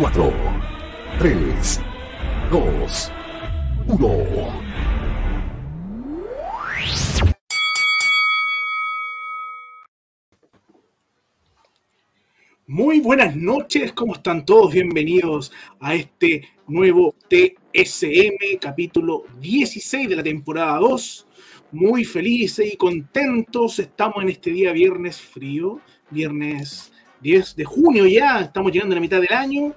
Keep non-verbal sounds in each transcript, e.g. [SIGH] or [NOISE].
4, 3, 2, 1. Muy buenas noches, ¿cómo están todos? Bienvenidos a este nuevo TSM, capítulo 16 de la temporada 2. Muy felices y contentos, estamos en este día viernes frío, viernes 10 de junio ya, estamos llegando a la mitad del año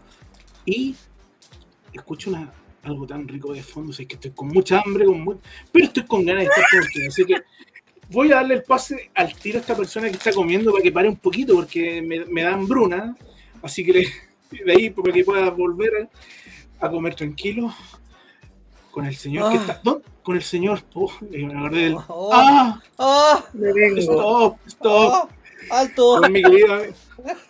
y escucho una, algo tan rico de fondo, sé que estoy con mucha hambre, con pero estoy con ganas de estar con ustedes, así que voy a darle el pase al tiro a esta persona que está comiendo para que pare un poquito porque me, me da hambruna. Así que de ahí para que pueda volver a, comer tranquilo con el señor que está. ¿no? Con el señor. Oh, me acordé del. Oh, ¡Ah! ¡Ah! Vengo. Stop, stop. ¡Alto! Con mi querido,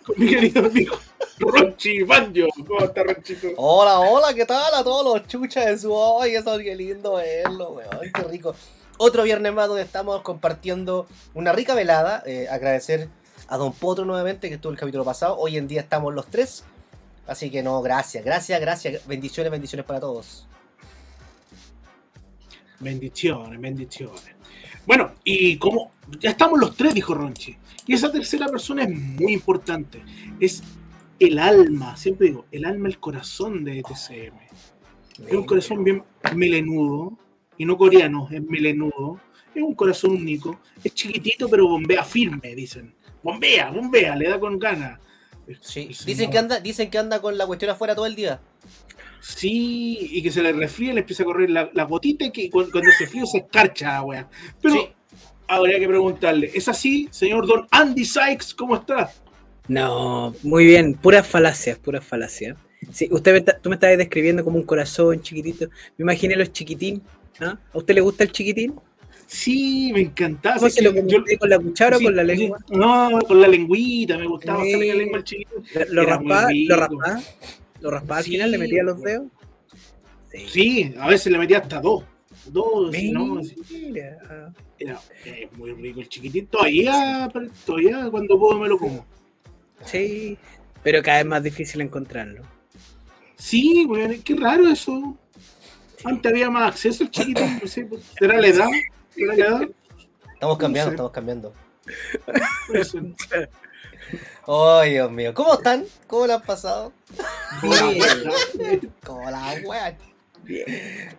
con mi querido amigo Ronchi Banjo. ¿Cómo está Ronchito? Hola, hola, ¿qué tal? A todos los chuchas de su hoy. Eso qué lindo verlo, weón. Qué rico otro viernes más donde estamos compartiendo una rica velada. Eh, agradecer a Don Potro nuevamente que estuvo el capítulo pasado. Hoy en día estamos los tres. Así que no, gracias, gracias, gracias. Bendiciones, bendiciones para todos. Bendiciones, bendiciones. Bueno, y como ya estamos los tres, dijo Ronchi. Y esa tercera persona es muy importante. Es el alma, siempre digo, el alma, el corazón de TCM. Es un corazón bien melenudo, y no coreano, es melenudo, es un corazón único, es chiquitito pero bombea firme, dicen. Bombea, bombea, le da con ganas. Sí. Dicen, que anda, dicen que anda con la cuestión afuera todo el día. Sí, y que se le resfría, le empieza a correr la, la gotita y que cuando, se frío se escarcha, weá. Pero habría que preguntarle, ¿es así, señor Don Andy Sykes? ¿Cómo está? No, muy bien, puras falacias, puras falacias. Sí, usted tú me estabas describiendo como un corazón chiquitito. Me imaginé los chiquitín ¿Ah? ¿A usted le gusta el chiquitín? Sí, me encantaba. ¿Cómo se lo con la cuchara o con la lengua? No, con la lengüita, me gustaba la lengua al chiquitín. ¿Lo raspaba? ¿Lo raspaba? ¿Lo raspaba al final? ¿Le metía los dedos? Sí. a veces le metía hasta dos. Dos, no, Era, muy rico el chiquitín. Todavía, todavía cuando puedo me lo como. Sí, pero cada vez más difícil encontrarlo. Sí, bueno, qué raro eso. Antes había más acceso al chiquito, no sé, ¿será la edad? ¿Será la edad? Estamos cambiando, estamos cambiando. Oh, Dios mío. ¿Cómo están? ¿Cómo lo han pasado? Bien. Como la wea. Bien.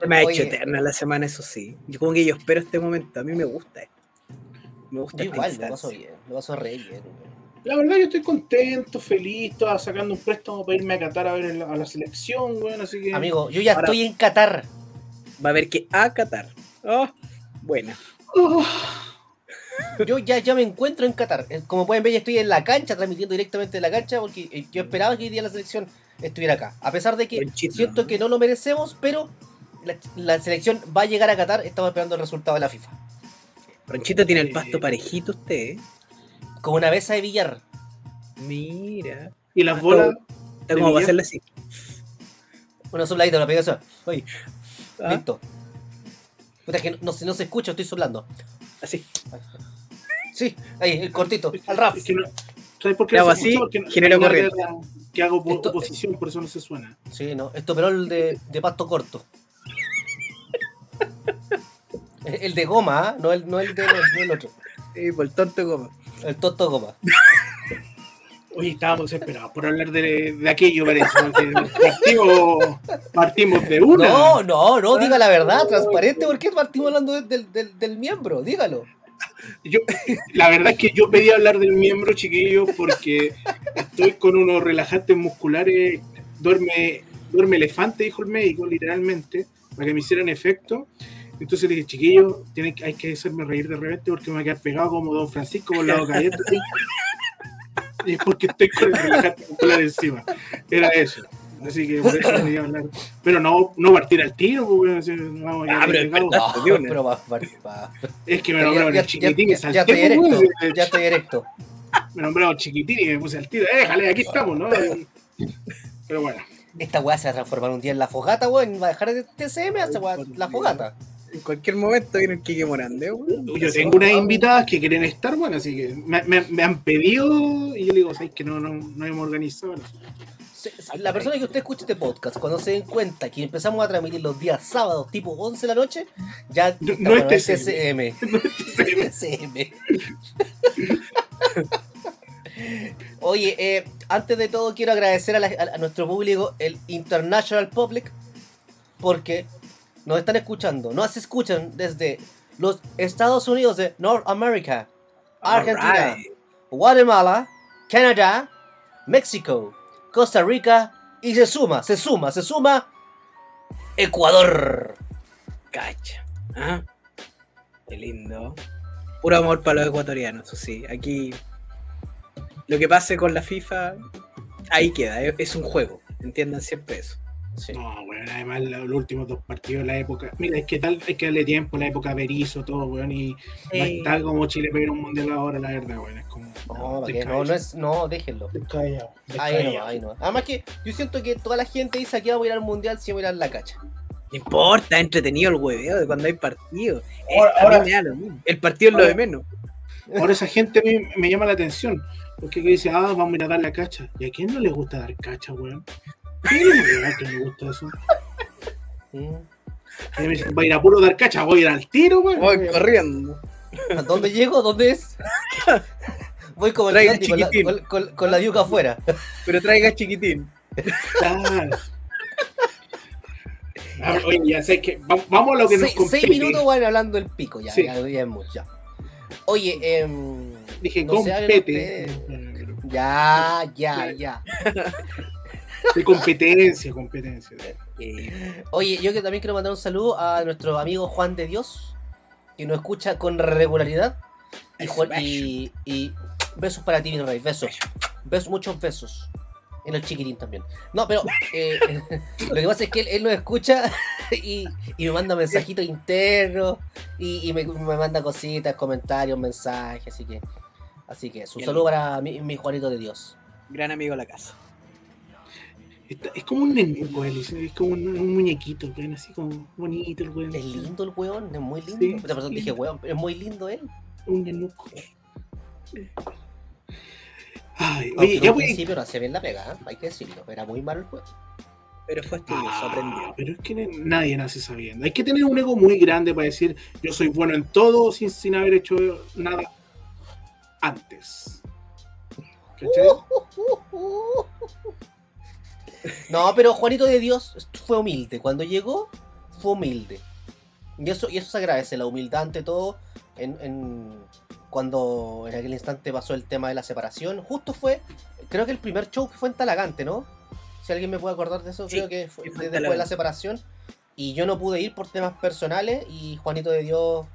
Me ha hecho eterna la semana, eso sí. Yo como que yo espero este momento. A mí me gusta esto. Me gusta igual, lo paso bien. Lo paso re bien. La verdad yo estoy contento, feliz, estaba sacando un préstamo para irme a Qatar a ver a la selección, bueno, así que... Amigo, yo ya estoy en Qatar. Va a haber que a Qatar. Oh, buena. Oh. [LAUGHS] Yo ya, ya me encuentro en Qatar. Eh, como pueden ver, ya estoy en la cancha, transmitiendo directamente de la cancha, porque eh, yo esperaba que hoy día la selección estuviera acá. A pesar de que siento que no lo merecemos, pero la, selección va a llegar a Qatar, estamos esperando el resultado de la FIFA. Ronchito tiene el pasto parejito usted, ¿eh? Como una besa de billar. Mira. Y las bolas. ¿Cómo va a hacerle así? Una sopladita, una pegada. Oye. ¿Ah? Listo. Puta, que no, no, se escucha, estoy soplando. Así. Sí, ahí, el cortito, al rap. ¿Sabes por qué hago así? Que, no, genero corriente. Que hago Esto, oposición, por eso no se suena. Sí, no. Esto, pero el de, de pasto corto. el de goma, ¿eh? no, el, no el de el otro. Sí, por el tonto goma. El tonto goma. Oye, estábamos esperados por hablar de, de aquello, parece. Partimos, partimos de una. No, no, no, diga la verdad, transparente. ¿Por qué partimos hablando del, del, del miembro? Dígalo. Yo, la verdad es que yo pedí hablar del miembro, chiquillo, porque estoy con unos relajantes musculares. Duerme, duerme elefante, dijo el médico, literalmente, para que me hicieran efecto. Entonces le dije, chiquillo, tiene, hay que hacerme reír de repente porque me voy a quedar pegado como Don Francisco con la boca. [LAUGHS] y es porque estoy con el relajante muscular encima. Era eso. Así que por eso me iba a hablar. Pero no, no partir al tiro, porque a ah, pero, no, pero va, va, va. Es que me nombraron el chiquitín y salté. Ya estoy erecto, ya estoy erecto. Me nombraron chiquitín y me puse al tiro. Déjale, aquí estamos, ¿no? Pero bueno. Esta weá se va a transformar un día en la fogata, weón. Va a dejar de TCM hasta la fogata en cualquier momento viene el Kike Morande. Yo tengo unas invitadas que quieren estar, bueno, así que me, me, han pedido y yo le digo, ¿sabes que no, no, no hemos organizado? la persona que usted escuche este podcast, cuando se den cuenta que empezamos a transmitir los días sábados tipo 11 de la noche, ya No- está, no es bueno, es TCM. TCM. [LAUGHS] [LAUGHS] [LAUGHS] Oye, eh, antes de todo quiero agradecer a, la- a- a nuestro público, el International Public, porque nos están escuchando, nos escuchan desde los Estados Unidos de North America, Argentina. Guatemala, Canadá, México, Costa Rica y se suma, se suma, se suma Ecuador. Cacha. Ah, Qué lindo. Puro amor para los ecuatorianos, eso sí. Aquí lo que pase con la FIFA, ahí queda. Es un juego. Entiendan siempre eso. Sí. No, weón, además los últimos dos partidos, la época. Mira, es que tal, hay que darle tiempo, la época Berizzo, todo, weón, y no está como Chile pegar un mundial ahora, la verdad, weón. Es como. No, ¿para qué? no, no es, no, déjenlo. Ahí no, ahí no. Además que yo siento que toda la gente dice aquí vamos a ir al mundial si vamos a ir a la cacha. No importa, es entretenido el hueveo de cuando hay partido. Ahora- ahora- mí me da lo mismo. El partido es lo de menos. Ahora esa gente me, me llama la atención. Porque que dice, ah, vamos a ir a dar la cacha. ¿Y a quién no le gusta dar cacha, weón? ¿A quién no le- que le gusta eso? Me va a ir a puro dar cacha, voy a ir al tiro, weón. Voy corriendo. ¿A dónde llego? ¿Dónde es? Voy como el Gandhi con la, chiquitín. con, con- con la yuca afuera. Pero traiga chiquitín. Claro. A ver, Oye, ya sé que va- vamos a lo que nos Se- compete. seis minutos van hablando el pico, ya, Sí. ya, ya es mucho, ya. Oye, em, Dije, no compete. ustedes. Ya, ya, ya. De competencia, competencia. Eh, Oye, yo que también quiero mandar un saludo a nuestro amigo Juan de Dios, que nos escucha con regularidad. Y, Juan- y, y besos para ti, mi rey, besos. Besos, muchos besos. En el chiquitín también. No, pero eh, [LAUGHS] lo que pasa es que él, él nos escucha [LAUGHS] y, y me manda mensajitos internos y, me, me manda cositas, comentarios, mensajes, así que... Así que, un saludo para mi, mi Juanito de Dios. gran amigo de la casa. Está- es como un nenuco, él, es como un, un muñequito, weón, así como bonito el weón. Es lindo el weón, es muy lindo. Sí, Otra persona dije weón, pero es muy lindo él. Un nenuco. Ay, oye, ya voy. principio no hacía bien la pega, ¿eh? hay que decirlo. Era muy malo el juego. Pero fue estudioso, Ah, aprendió. pero es que nadie nace sabiendo. Hay que tener un ego muy grande para decir yo soy bueno en todo sin, sin haber hecho nada antes. ¿Cachai? [LAUGHS] No, pero Juanito de Dios fue humilde. Cuando llegó, fue humilde. Y eso, y eso se agradece, la humildad ante todo. En, en- cuando en aquel instante pasó el tema de la separación, justo fue, creo que el primer show que fue en Talagante, ¿no? Si alguien me puede acordar de eso, Sí, creo que fue después de la separación. Y yo no pude ir por temas personales y Juanito de Dios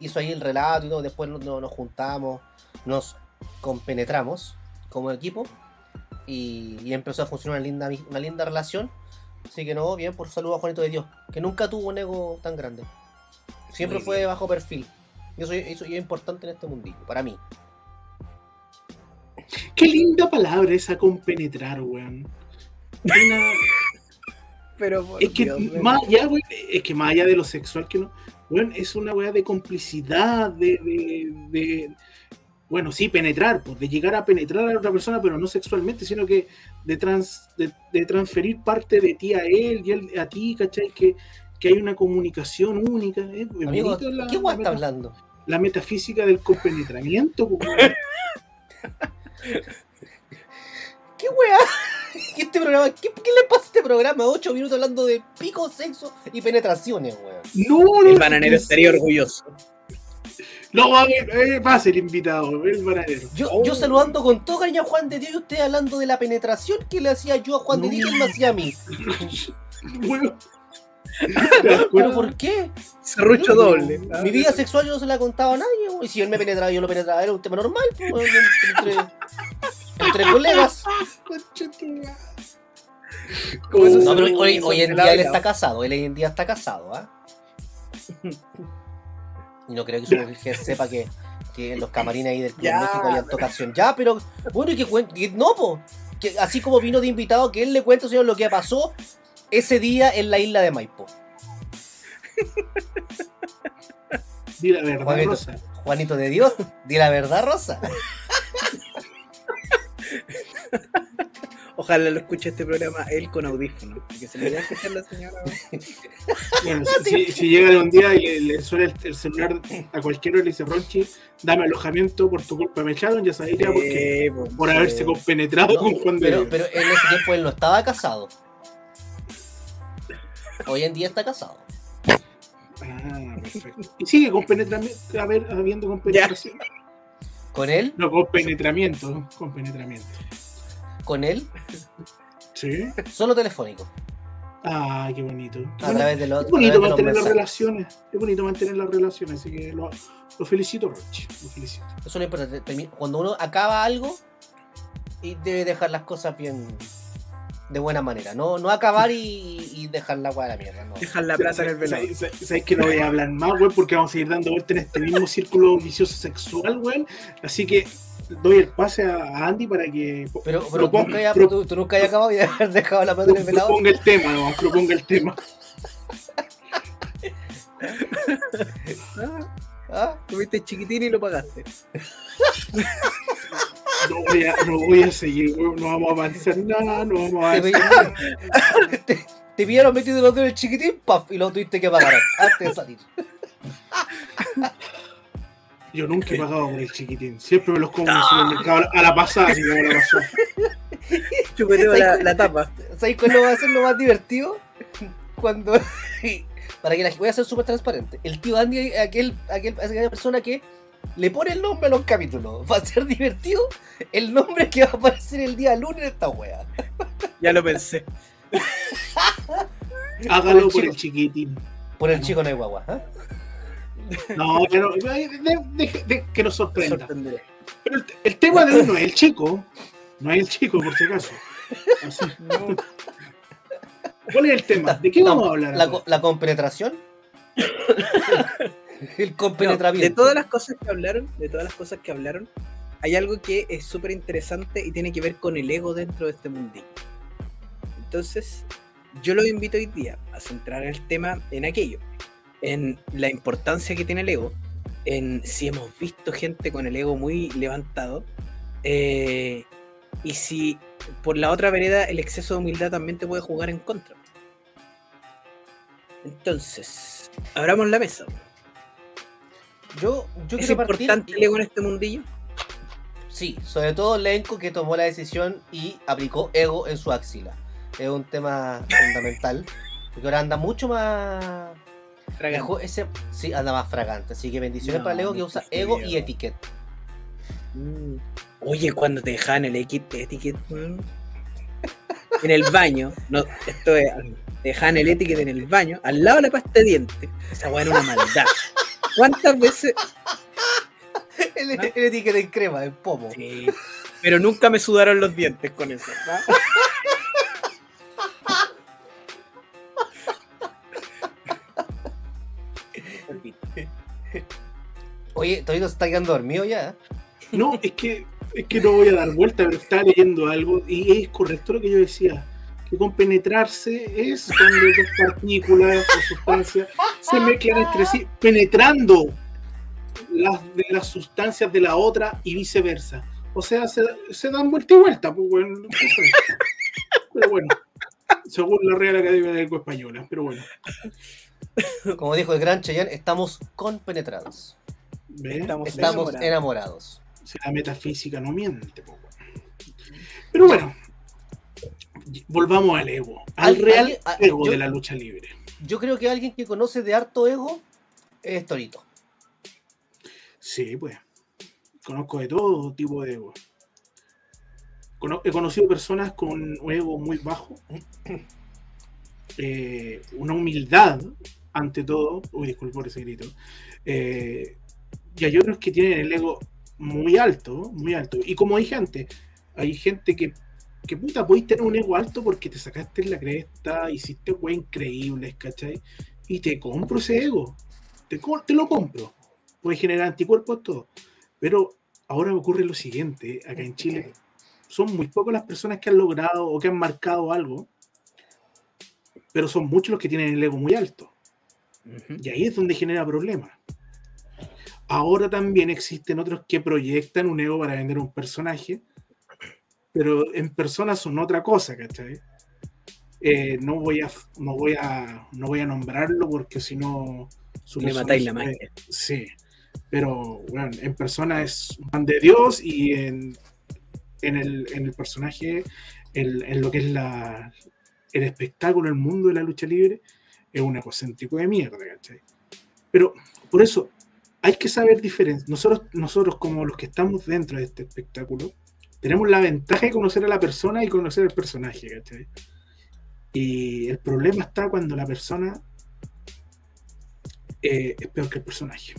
hizo ahí el relato y todo. Después nos, nos juntamos, nos compenetramos como equipo y, y empezó a funcionar una linda, una linda relación. Así que no, bien, por saludo a Juanito de Dios, que nunca tuvo un ego tan grande. Siempre Muy fue bien. bajo perfil. Y eso, eso es importante en este mundillo, para mí. Qué linda palabra esa compenetrar, weón. Una- [LAUGHS] Pero por es que Dios, más allá, weón, es que más allá de lo sexual que no, weón, es una weá de complicidad, de, de, de- bueno, sí, penetrar, pues, de llegar a penetrar a la otra persona, pero no sexualmente, sino que de, trans, de, de transferir parte de ti a él y él a ti, ¿cachai? Que, que hay una comunicación única. ¿eh? Amigo, la- ¿qué guay la está meta- hablando? la metafísica del compenetramiento. pues. [LAUGHS] ¿Qué weá? ¿Qué, [LAUGHS] este programa, ¿qué, qué le pasa a este programa? Ocho minutos hablando de pico, sexo y penetraciones, weón. No, no. El bananero estaría orgulloso. No, va, a ver, eh, va a ser invitado, el bananero. Yo, Oh. yo saludando con todo cariño a Juan de Dios y usted hablando de la penetración que le hacía yo a Juan de. Dios y él me hacía a mí. Weón. ¿Te das ¿Pero por qué? Serrucho doble. ¿ah? Mi vida sexual yo no se la contaba a nadie, y si él me penetraba yo lo penetraba, era un tema normal, pues, entre, entre [LAUGHS] colegas. No, pero hoy, en día él está casado, él hoy en día está casado, ¿ah? Y [LAUGHS] no creo que su mujer sepa que, que en los camarines ahí del Club Ya, México hay alta ocasión. Ya, pero bueno, y que cuente, no, po, que así como vino de invitado, que él le cuente, señor, lo que pasó ese día en la isla de Maipo. Di la verdad, Juanito. Rosa. Juanito de Dios, di la verdad, Rosa. [LAUGHS] Ojalá lo escuche este programa él con audífonos. Que se le vaya a escuchar la señora. [LAUGHS] Bueno, si, llega de un día y le, le suena el, el celular a cualquiera y le dice, Ronchi, dame alojamiento por tu culpa, me echaron, ya sabéis ya por qué. Eh, pues, Por haberse compenetrado No, con Juan de pero, Dios. pero en ese tiempo él no estaba casado. Hoy en día está casado. Ah, perfecto. Y sigue con penetramiento, a ver, habiendo con penetración. Con él, No, con penetramiento, con penetramiento. Con él, Sí. solo telefónico. Ah, qué bonito. A través de los, Es bonito los mantener las mensajes. relaciones. Es bonito mantener las relaciones, así que lo, lo felicito, Roche. Lo felicito. Eso es lo importante. Cuando uno acaba algo, y debe dejar las cosas bien de buena manera. No, no acabar y, y dejar la agua a la mierda. No. Dejar la plata en el velador. ¿Sabes- sabes- Sabes que no voy a hablar más, güey? Porque vamos a ir dando vuelta en este mismo círculo vicioso sexual, güey. Así que doy el pase a Andy para que Pero, pero proponga, nunca haya- pro- tú, tú nunca hayas acabado y haber dejado la plata en el velador. proponga el tema, no, proponga el tema. Ah, [LAUGHS] ¿Ah? tuviste chiquitín y lo pagaste. [LAUGHS] No voy a, no voy a seguir. No vamos a avanzar nada, no vamos a Te, avanzar. [LAUGHS] te, te pillaron metido los dedos en el chiquitín, paf, y lo tuviste que pagar antes de salir. Yo nunca he pagado por el chiquitín. Siempre me los como en el supermercado a la pasada, que a la pasada. [LAUGHS] Chupeteo la, la tapa. ¿Sabéis cuál va a ser lo más divertido? Cuando. [LAUGHS] Para que la voy a ser súper transparente. El tío Andy, aquel, aquel, aquella persona que le pone el nombre a los capítulos. Va a ser divertido el nombre que va a aparecer el día lunes en esta wea. Ya lo pensé. [LAUGHS] Hágalo Por por el el chiquitín. Por el chico no hay guagua. ¿ah? No, pero de- de- de- de- que nos sorprenda. sorprenderé. Pero el, el tema de hoy no es el chico. No es el chico, por si acaso. Así. ¿Cuál es el tema? ¿De qué vamos a hablar? La, la compenetración. [LAUGHS] [LAUGHS] el No, compenetramiento. de todas las cosas que hablaron, de todas las cosas que hablaron, hay algo que es súper interesante y tiene que ver con el ego dentro de este mundillo. Entonces, yo lo invito hoy día a centrar el tema en aquello, en la importancia que tiene el ego, en si hemos visto gente con el ego muy levantado, eh, y si por la otra vereda el exceso de humildad también te puede jugar en contra. Entonces, abramos la mesa. Yo, yo ¿Es quiero partir. importante el ego en este mundillo? Sí, sobre todo Lenko que tomó la decisión y aplicó ego en su axila. Es un tema fundamental. Porque ahora anda mucho más. Fragante. Ese, sí, anda más fragante. Así que bendiciones No, para el ego que usa ego y frío. etiquet. Mm. Oye, cuando te dejaban el etiquet, etiquet [LAUGHS] mm, en el baño, no, esto es, te dejaban el etiquet en el baño, al lado de la pasta de dientes. Esa weá era una maldad. ¿Cuántas veces? [LAUGHS] El, ¿No? el etiquet en crema, en pomo. Sí, pero nunca me sudaron los dientes con eso. ¿no? Oye, se está quedando dormido ya. ¿eh? No, es que, es que no voy a dar vuelta, pero estaba leyendo algo y es correcto lo que yo decía. Que con penetrarse es cuando dos partículas o sustancias se mezclan entre sí, penetrando las de las sustancias de la otra y viceversa. O sea, se, se dan vuelta y vuelta, pues bueno, no sé. Pero bueno, según la Real Academia de Lengua Española, pero bueno. Como dijo el gran Cheyenne, estamos compenetrados. ¿ves? Estamos Estamos enamorados. enamorados. La metafísica no miente, pues bueno. Pero bueno, volvamos al ego, al Al- real alguien- a- ego yo- de la lucha libre. Yo creo que alguien que conoce de harto ego es Torito. Sí, pues. Conozco de todo tipo de ego. Cono- he conocido personas con un ego muy bajo, [CLEARS THROAT] eh, una humildad ante todo. Uy, disculpe por ese grito. Eh, y hay otros que tienen el ego muy alto, muy alto. Y como dije antes, hay gente que, que puta, podéis tener un ego alto porque te sacaste en la cresta, hiciste wey increíbles, ¿cachai? Y te compro ese ego. Te, lo compro. Puede generar anticuerpos, todo. Pero ahora me ocurre lo siguiente, acá en Chile son muy pocas las personas que han logrado o que han marcado algo, pero son muchos los que tienen el ego muy alto. Y ahí es donde genera problemas. Ahora también existen otros que proyectan un ego para vender un personaje pero en persona son otra cosa, ¿cachai? Eh, no voy a no voy a no voy a nombrarlo porque si no Le matáis la magia. Sí, pero bueno, en persona es un pan de Dios y en, en, el, en el personaje, el- en lo que es la, el espectáculo, el mundo de la lucha libre, es un egocéntrico de mierda, ¿cachai? Pero por eso hay que saber diferenciar. Nosotros, nosotros, como los que estamos dentro de este espectáculo, tenemos la ventaja de conocer a la persona y conocer el personaje, ¿cachai? Y el problema está cuando la persona eh, es peor que el personaje.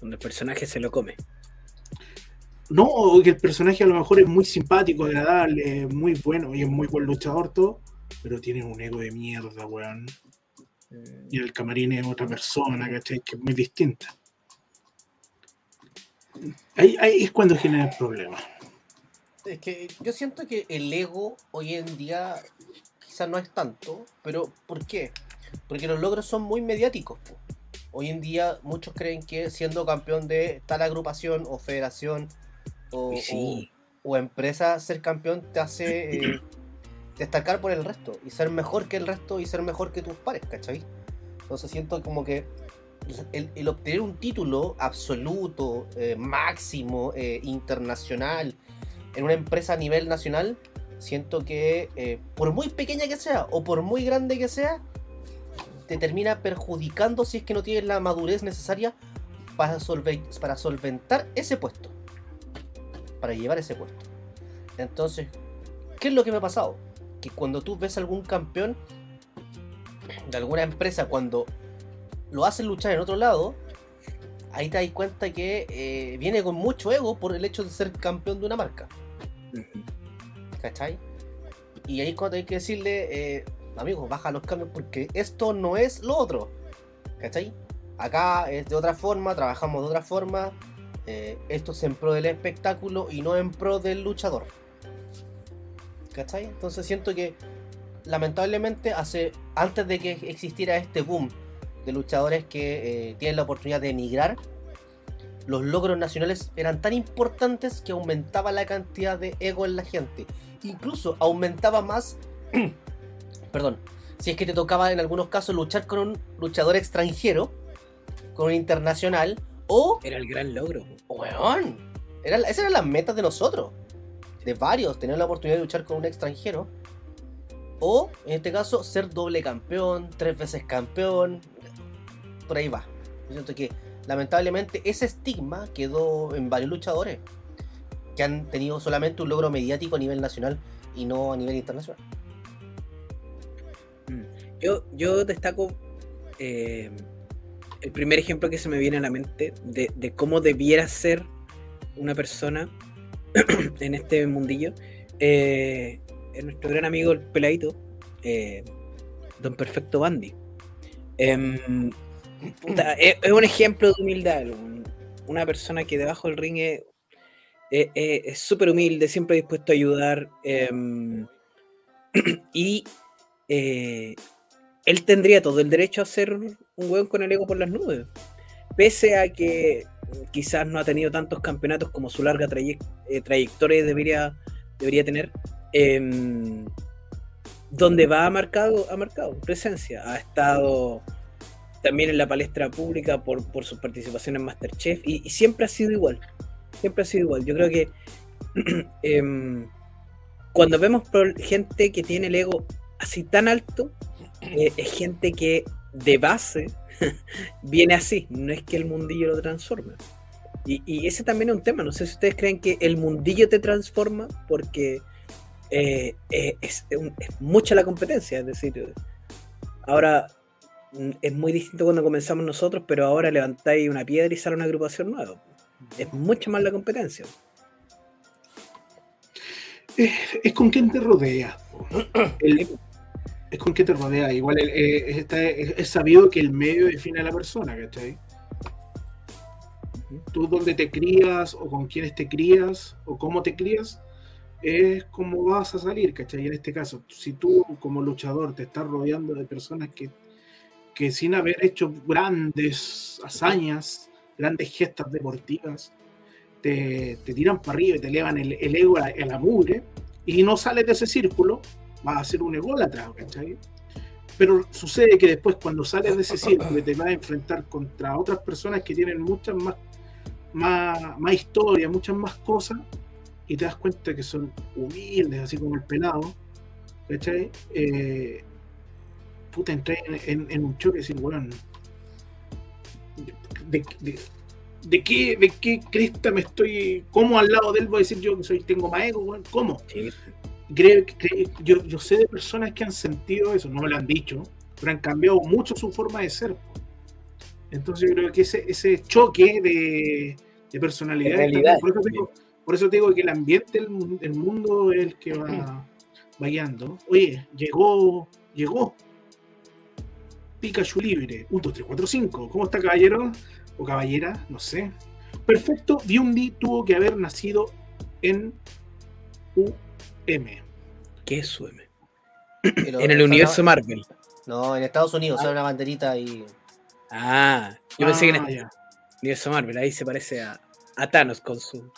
Cuando el personaje se lo come. No, o que el personaje a lo mejor es muy simpático, agradable, muy bueno y es muy buen luchador, todo, pero tiene un ego de mierda, weón. Y el camarín es otra persona, ¿cachai? Que es muy distinta. Ahí, ahí es cuando genera el problema. Es que yo siento que el ego hoy en día quizás no es tanto, pero ¿por qué? Porque los logros son muy mediáticos. po. Hoy en día muchos creen que siendo campeón de tal agrupación o federación o, sí. o- o empresa, ser campeón te hace eh, destacar por el resto y ser mejor que el resto y ser mejor que tus pares, ¿cachai? Entonces siento como que el, el obtener un título absoluto, eh, máximo, eh, internacional, en una empresa a nivel nacional, siento que eh, por muy pequeña que sea o por muy grande que sea, te termina perjudicando si es que no tienes la madurez necesaria para, para solventar ese puesto. Para llevar ese puesto. Entonces, ¿qué es lo que me ha pasado? Que cuando tú ves algún campeón de alguna empresa, cuando lo hacen luchar en otro lado, ahí te das cuenta que eh, viene con mucho ego por el hecho de ser campeón de una marca. ¿Cachai? Y ahí cuando hay que decirle, eh, amigos, baja los cambios porque esto no es lo otro. ¿Cachai? Acá es de otra forma, trabajamos de otra forma. eh, esto es en pro del espectáculo y no en pro del luchador. ¿Cachai? Entonces siento que lamentablemente hace antes de que existiera este boom de luchadores que eh, tienen la oportunidad de emigrar, los logros nacionales eran tan importantes que aumentaba la cantidad de ego en la gente. Incluso aumentaba más, [CLEARS THROAT] perdón, si es que te tocaba en algunos casos luchar con un luchador extranjero, con un internacional, o, Era el gran logro. weón, era, esas eran las metas de nosotros, de varios, tener la oportunidad de luchar con un extranjero, o en este caso ser doble campeón, tres veces campeón, por ahí va. Yo siento que lamentablemente ese estigma quedó en varios luchadores que han tenido solamente un logro mediático a nivel nacional y no a nivel internacional. Mm. Yo, yo destaco eh, el primer ejemplo que se me viene a la mente de, cómo debiera ser una persona [CLEARS THROAT] en este mundillo. Eh, es nuestro gran amigo el peladito, eh, Don Perfecto Bandy. Puta, es, es un ejemplo de humildad. un- una persona que debajo del ring es súper humilde, siempre dispuesto a ayudar. em, [CLEARS THROAT] y eh, él tendría todo el derecho a ser un hueón con el ego por las nubes. Pese a que quizás no ha tenido tantos campeonatos como su larga eh, trayectoria debería, debería tener. em, donde va ha marcado, ha marcado presencia. Ha estado también en la palestra pública por, por su participación en Masterchef y, siempre ha sido igual. Siempre ha sido igual. Yo creo que [CLEARS THROAT] em, cuando vemos gente que tiene el ego así tan alto, eh, es gente que de base [LAUGHS] viene así, no es que el mundillo lo transforme. Y, y ese también es un tema, no sé si ustedes creen que el mundillo te transforma porque eh, eh, es, mucha la competencia, es decir, ahora es muy distinto cuando comenzamos nosotros, pero ahora levantáis una piedra y sale una agrupación nueva. Es mucho más la competencia. Es, es con quién te. [CLEARS THROAT] El- es con quién te rodeas. Igual el- eh, es, está- es- es sabido que el medio define a la persona, ¿cachai? Tú dónde te crías, o con quiénes te crías, o cómo te crías, es como vas a salir, ¿cachai? En este caso, si tú como luchador te estás rodeando de personas que, que sin haber hecho grandes hazañas, grandes gestas deportivas, te, te tiran para arriba y te elevan el, el ego a, la mugre, y no sales de ese círculo, vas a ser un ególatra, ¿cachai? Pero sucede que después cuando sales de ese círculo te vas a enfrentar contra otras personas que tienen muchas más, más, más historia, muchas más cosas, y te das cuenta que son humildes, así como el pelado, ¿cachai? Eh, puta, entré en, en- en un choque y decir, weón, de, de- de qué, ¿de qué cresta me estoy, cómo al lado de él voy a decir yo que soy, tengo más ego, weón? ¿Cómo? Sí. Creo- creo- yo, yo sé de personas que han sentido eso, no me lo han dicho, pero han cambiado mucho su forma de ser. Entonces yo creo que ese, ese choque de, de personalidad, realidad. por, eso te digo, por eso te digo que el ambiente, el, el mundo es el que va, va guiando. Oye, llegó, llegó. Pikachu libre, 1, 2, 3, 4, 5. ¿Cómo está caballero? O caballera, no sé. Perfecto, Byundi tuvo que haber nacido en UM. ¿Qué es UM? [CLEARS THROAT] En el universo no- Marvel. No, en Estados Unidos, sale una banderita y. Ah, yo pensé que en Ah, el ya. universo Marvel ahí se parece a, a Thanos con su.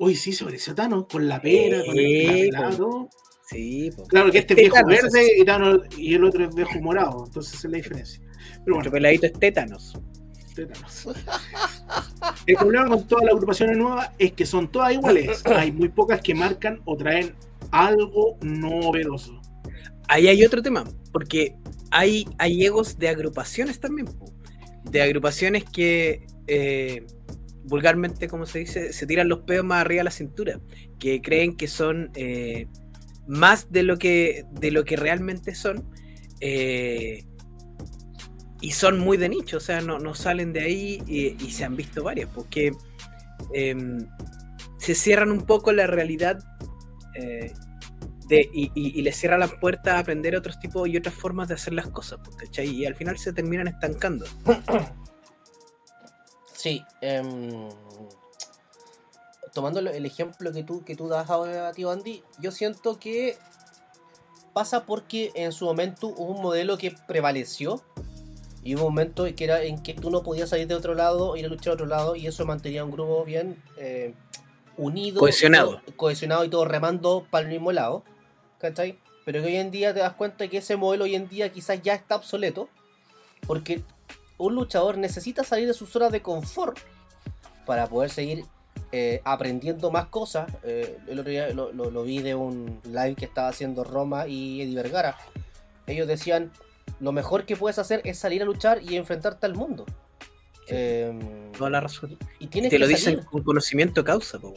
Uy, sí, se pareció a Thanos, con la pera, con el Sí, pues. Claro que este es viejo verde y, el otro es viejo morado, entonces esa es la diferencia. Pero Nuestro bueno, peladito es tétanos. tétanos. El problema con todas las agrupaciones nuevas es que son todas iguales. Hay muy pocas que marcan o traen algo novedoso. Ahí hay otro tema, porque hay, hay egos de agrupaciones también. De agrupaciones que eh, vulgarmente, como se dice, se tiran los pedos más arriba de la cintura. Que creen que son eh, más de lo que, de lo que realmente son. eh, y son muy de nicho, o sea, no, no salen de ahí y, se han visto varias, porque em, se cierran un poco la realidad eh, de, y, les cierra las puertas a aprender otros tipos y otras formas de hacer las cosas, pues, ¿cachai? Y al final se terminan estancando. Sí. em, tomando el ejemplo que tú, que tú das ahora, tío Andy, yo siento que pasa porque en su momento hubo un modelo que prevaleció y hubo un momento que era en que tú no podías salir de otro lado, ir a luchar a otro lado y eso mantenía un grupo bien eh, unido, Cohesionado. todo- cohesionado y todo remando para el mismo lado, ¿cachai? Pero que hoy en día te das cuenta que ese modelo hoy en día quizás ya está obsoleto porque un luchador necesita salir de su zona de confort para poder seguir eh, aprendiendo más cosas. Eh, el otro día lo, lo- lo vi de un live que estaba haciendo Roma y Eddie Vergara. Ellos decían, lo mejor que puedes hacer es salir a luchar y enfrentarte al mundo. Sí. Eh, Toda la razón. y te lo dicen con conocimiento causa, po,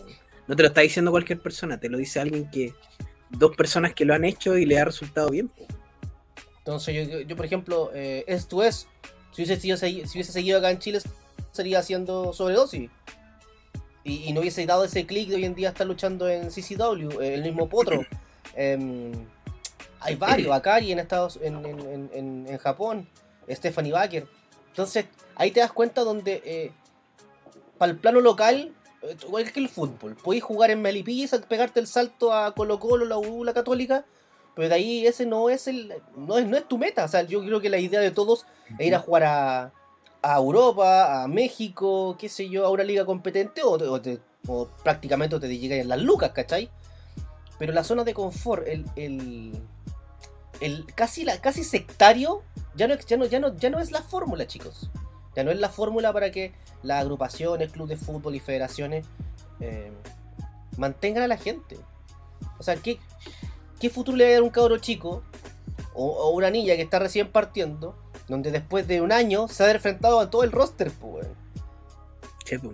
no te lo está diciendo cualquier persona, te lo dice alguien que. Dos personas que lo han hecho y le ha resultado bien. po. Entonces yo, yo, por ejemplo, eh, esto es, si hubiese, si hubiese seguido acá en Chile, sería haciendo sobredosis. Y, y no hubiese dado ese clic de hoy en día estar luchando en CCW, eh, el mismo Potro. [CLEARS THROAT] Em, hay varios, Akari en Estados en, en, en, en- Japón, Stephanie Baker. Entonces, ahí te das cuenta donde para el plano local, eh, igual que el fútbol, podéis jugar en Melipilla y pegarte el salto a Colo Colo, la U, la Católica, pero de ahí ese no es el no es, no es tu meta. O sea, yo creo que la idea de todos es ir a jugar a, a Europa, a México, qué sé yo, a una liga competente o, te- o te- o prácticamente te llegan en las lucas, ¿cachai? Pero la zona de confort, el, el, casi, la, casi sectario, ya no, ya, no, ya, no, ya no es la fórmula, chicos. Ya no es la fórmula para que las agrupaciones, clubes de fútbol y federaciones eh, mantengan a la gente. O sea, ¿qué, ¿qué futuro le va a dar un cabro chico o, o una niña que está recién partiendo, donde después de un año se ha enfrentado a todo el roster, pues? Sí, po.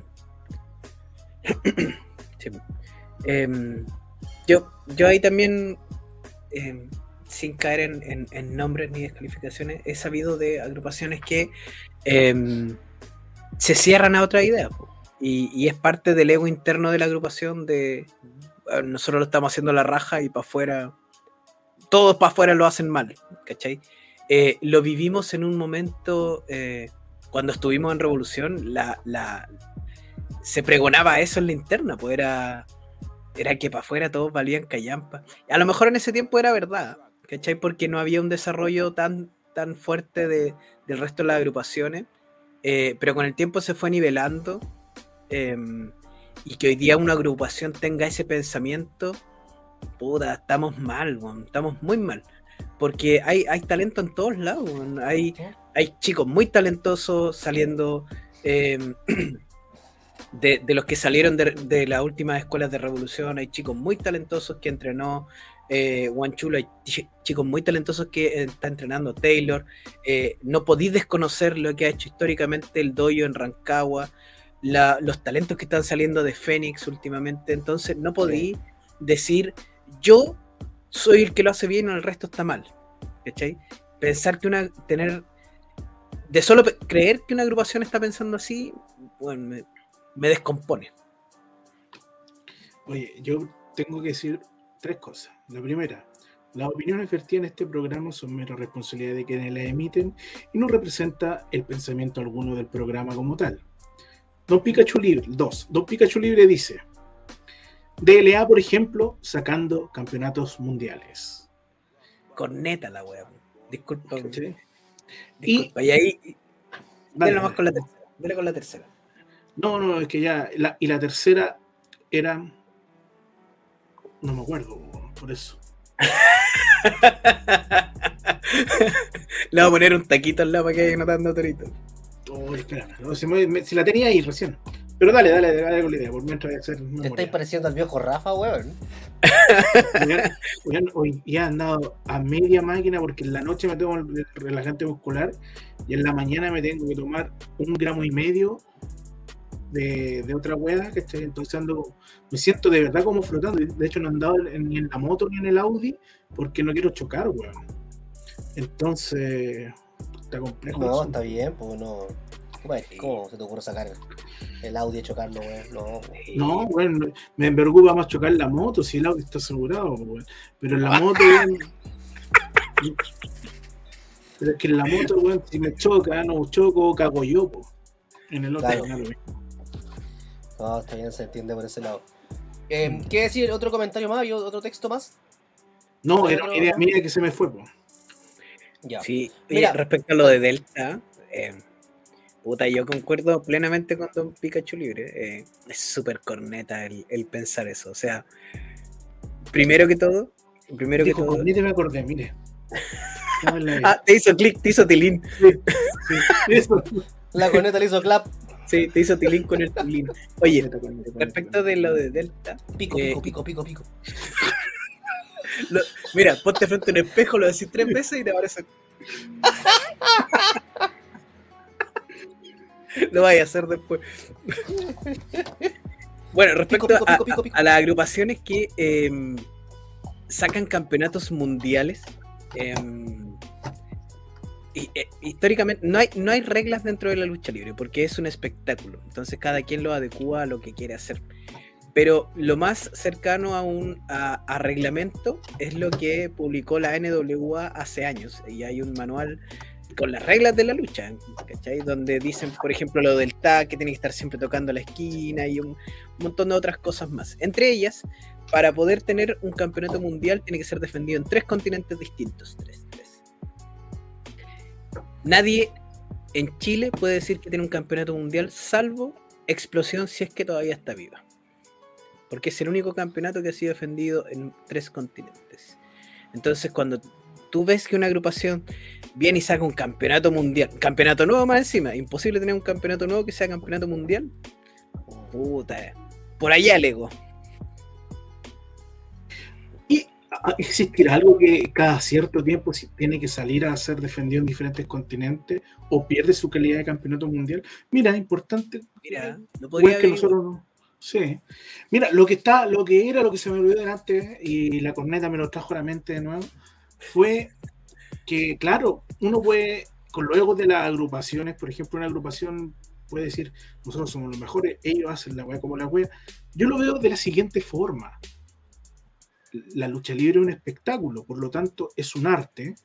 [CLEARS THROAT] Sí, po. Em, yo, yo ahí también, em, sin caer en, nombres ni descalificaciones, he sabido de agrupaciones que em, se cierran a otra idea. po. Y, y es parte del ego interno de la agrupación de "Ah, nosotros lo estamos haciendo la raja y para afuera, todos para afuera lo hacen mal, ¿cachai? Eh, lo vivimos en un momento eh, cuando estuvimos en Revolución, la, la- se pregonaba eso en la interna, pues era, era que para afuera todos valían callampa. A lo mejor en ese tiempo era verdad, ¿cachai? Porque no había un desarrollo tan, tan fuerte de- del resto de las agrupaciones, eh, pero con el tiempo se fue nivelando. em, y que hoy día una agrupación tenga ese pensamiento, puta, estamos mal, estamos muy mal. Porque hay, hay talento en todos lados, hay, hay chicos muy talentosos saliendo eh, [CLEARS THROAT] de, de los que salieron de, de las últimas escuelas de revolución, hay chicos muy talentosos que entrenó eh, Juan Chulo, hay ch- chicos muy talentosos que eh, está entrenando Taylor. eh, no podéis desconocer lo que ha hecho históricamente el doyo en Rancagua, la- los talentos que están saliendo de Fénix últimamente. Entonces, no podéis decir yo soy el que lo hace bien y el resto está mal. ¿Cachai? Pensar que una. tener. De solo creer que una agrupación está pensando así, bueno, me, me descompone. Oye, yo tengo que decir tres cosas. La primera, las opiniones vertidas en este programa son mera responsabilidad de quienes las emiten y no representa el pensamiento alguno del programa como tal. Don Pikachu Libre, dos. Don Pikachu Libre dice, DLA, por ejemplo, sacando campeonatos mundiales. Corneta la wea. Disculpa. ¿Cachai? disculpa. Y, ahí, Dale, dale con la tercera. Dale con la tercera. No, no, es que ya. la- y la tercera era. No me acuerdo, por eso. [LAUGHS] Le voy a poner un taquito al lado para que vaya notando torito. Oh, no, me- me- si la tenía ahí recién. Pero dale, dale, dale con la idea, por mientras voy a hacer Te estáis pareciendo al viejo Rafa, weón. Hoy ya he andado a media máquina porque en la noche me tomo el relajante muscular y en la mañana me tengo que tomar un gramo y medio de, de otra hueá, que estoy entonces ando, me siento de verdad como flotando. De hecho, no he andado ni en la moto ni en el Audi porque no quiero chocar, weón. Entonces, está complejo. No, eso. está bien, pues no. ¿Cómo, cómo se te ocurre sacar el audio y chocarlo, weón? No. No, bueno, me preocupa más chocar la moto si el auto está asegurado, weón. Pero en la moto, weón. Pero es que en la moto, weón, si me choca, no choco, cago yo, po. En el otro, Claro. weón. No, está bien, se entiende por ese lado. Eh, ¿Qué decir? ¿Otro comentario más? ¿Y otro texto más? No, era idea mía que se me fue, po. Ya. Sí, Mira. Respecto a lo de Delta, eh, puta, yo concuerdo plenamente con Don Pikachu Libre. eh, es súper corneta el, el pensar eso. O sea, primero que todo, primero que todo. ni te me acordé, mire. [LAUGHS] Ah, te hizo clic, te hizo tilín. sí, eso. La corneta le hizo clap. Sí, te hizo tilín con el tilín. Oye, respecto de lo de Delta, Pico, Eh, pico, pico, pico, pico. [LAUGHS] lo- mira, ponte frente a un espejo, lo decís tres veces y te aparece. [LAUGHS] [LAUGHS] lo vaya a hacer después. [LAUGHS] Bueno, respecto pico, a- pico, pico, a- pico. a, las agrupaciones que em, sacan campeonatos mundiales, em, y- eh, históricamente no hay, no hay reglas dentro de la lucha libre porque es un espectáculo. Entonces cada quien lo adecua a lo que quiere hacer. Pero lo más cercano a un a, a reglamento es lo que publicó la NWA hace años. Y hay un manual con las reglas de la lucha, ¿cachai? Donde dicen, por ejemplo, lo del tag, que tiene que estar siempre tocando la esquina y un montón de otras cosas más. Entre ellas, para poder tener un campeonato mundial tiene que ser defendido en tres continentes distintos. Tres, tres. Nadie en Chile puede decir que tiene un campeonato mundial salvo Explosión si es que todavía está viva. Porque es el único campeonato que ha sido defendido en tres continentes. Entonces cuando tú ves que una agrupación viene y saca un campeonato mundial, campeonato nuevo más encima, imposible tener un campeonato nuevo que sea campeonato mundial. Puta, por allá el ego. ¿Y ah, existirá algo que cada cierto tiempo si tiene que salir a ser defendido en diferentes continentes o pierde su calidad de campeonato mundial? Mira, importante. Mira, no podría que haber- nosotros no. Sí. Mira, lo que está, lo que era, lo que se me olvidó delante, y la corneta me lo trajo a la mente de nuevo, fue que, claro, uno puede, con los egos de las agrupaciones, por ejemplo, una agrupación puede decir, nosotros somos los mejores, ellos hacen la weá como la weá. Yo lo veo de la siguiente forma. La lucha libre es un espectáculo, por lo tanto, es un arte,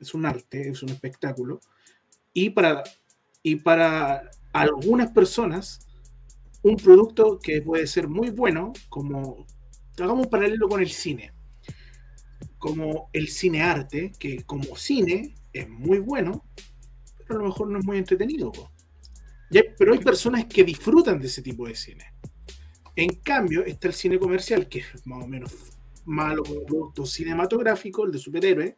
es un arte, es un espectáculo, y para, y para algunas personas, un producto que puede ser muy bueno, como hagamos un paralelo con el cine, como el cine arte, que como cine es muy bueno, pero a lo mejor no es muy entretenido. hay- pero hay personas que disfrutan de ese tipo de cine. En cambio, está el cine comercial, que es más o menos malo como producto cinematográfico, el de superhéroes,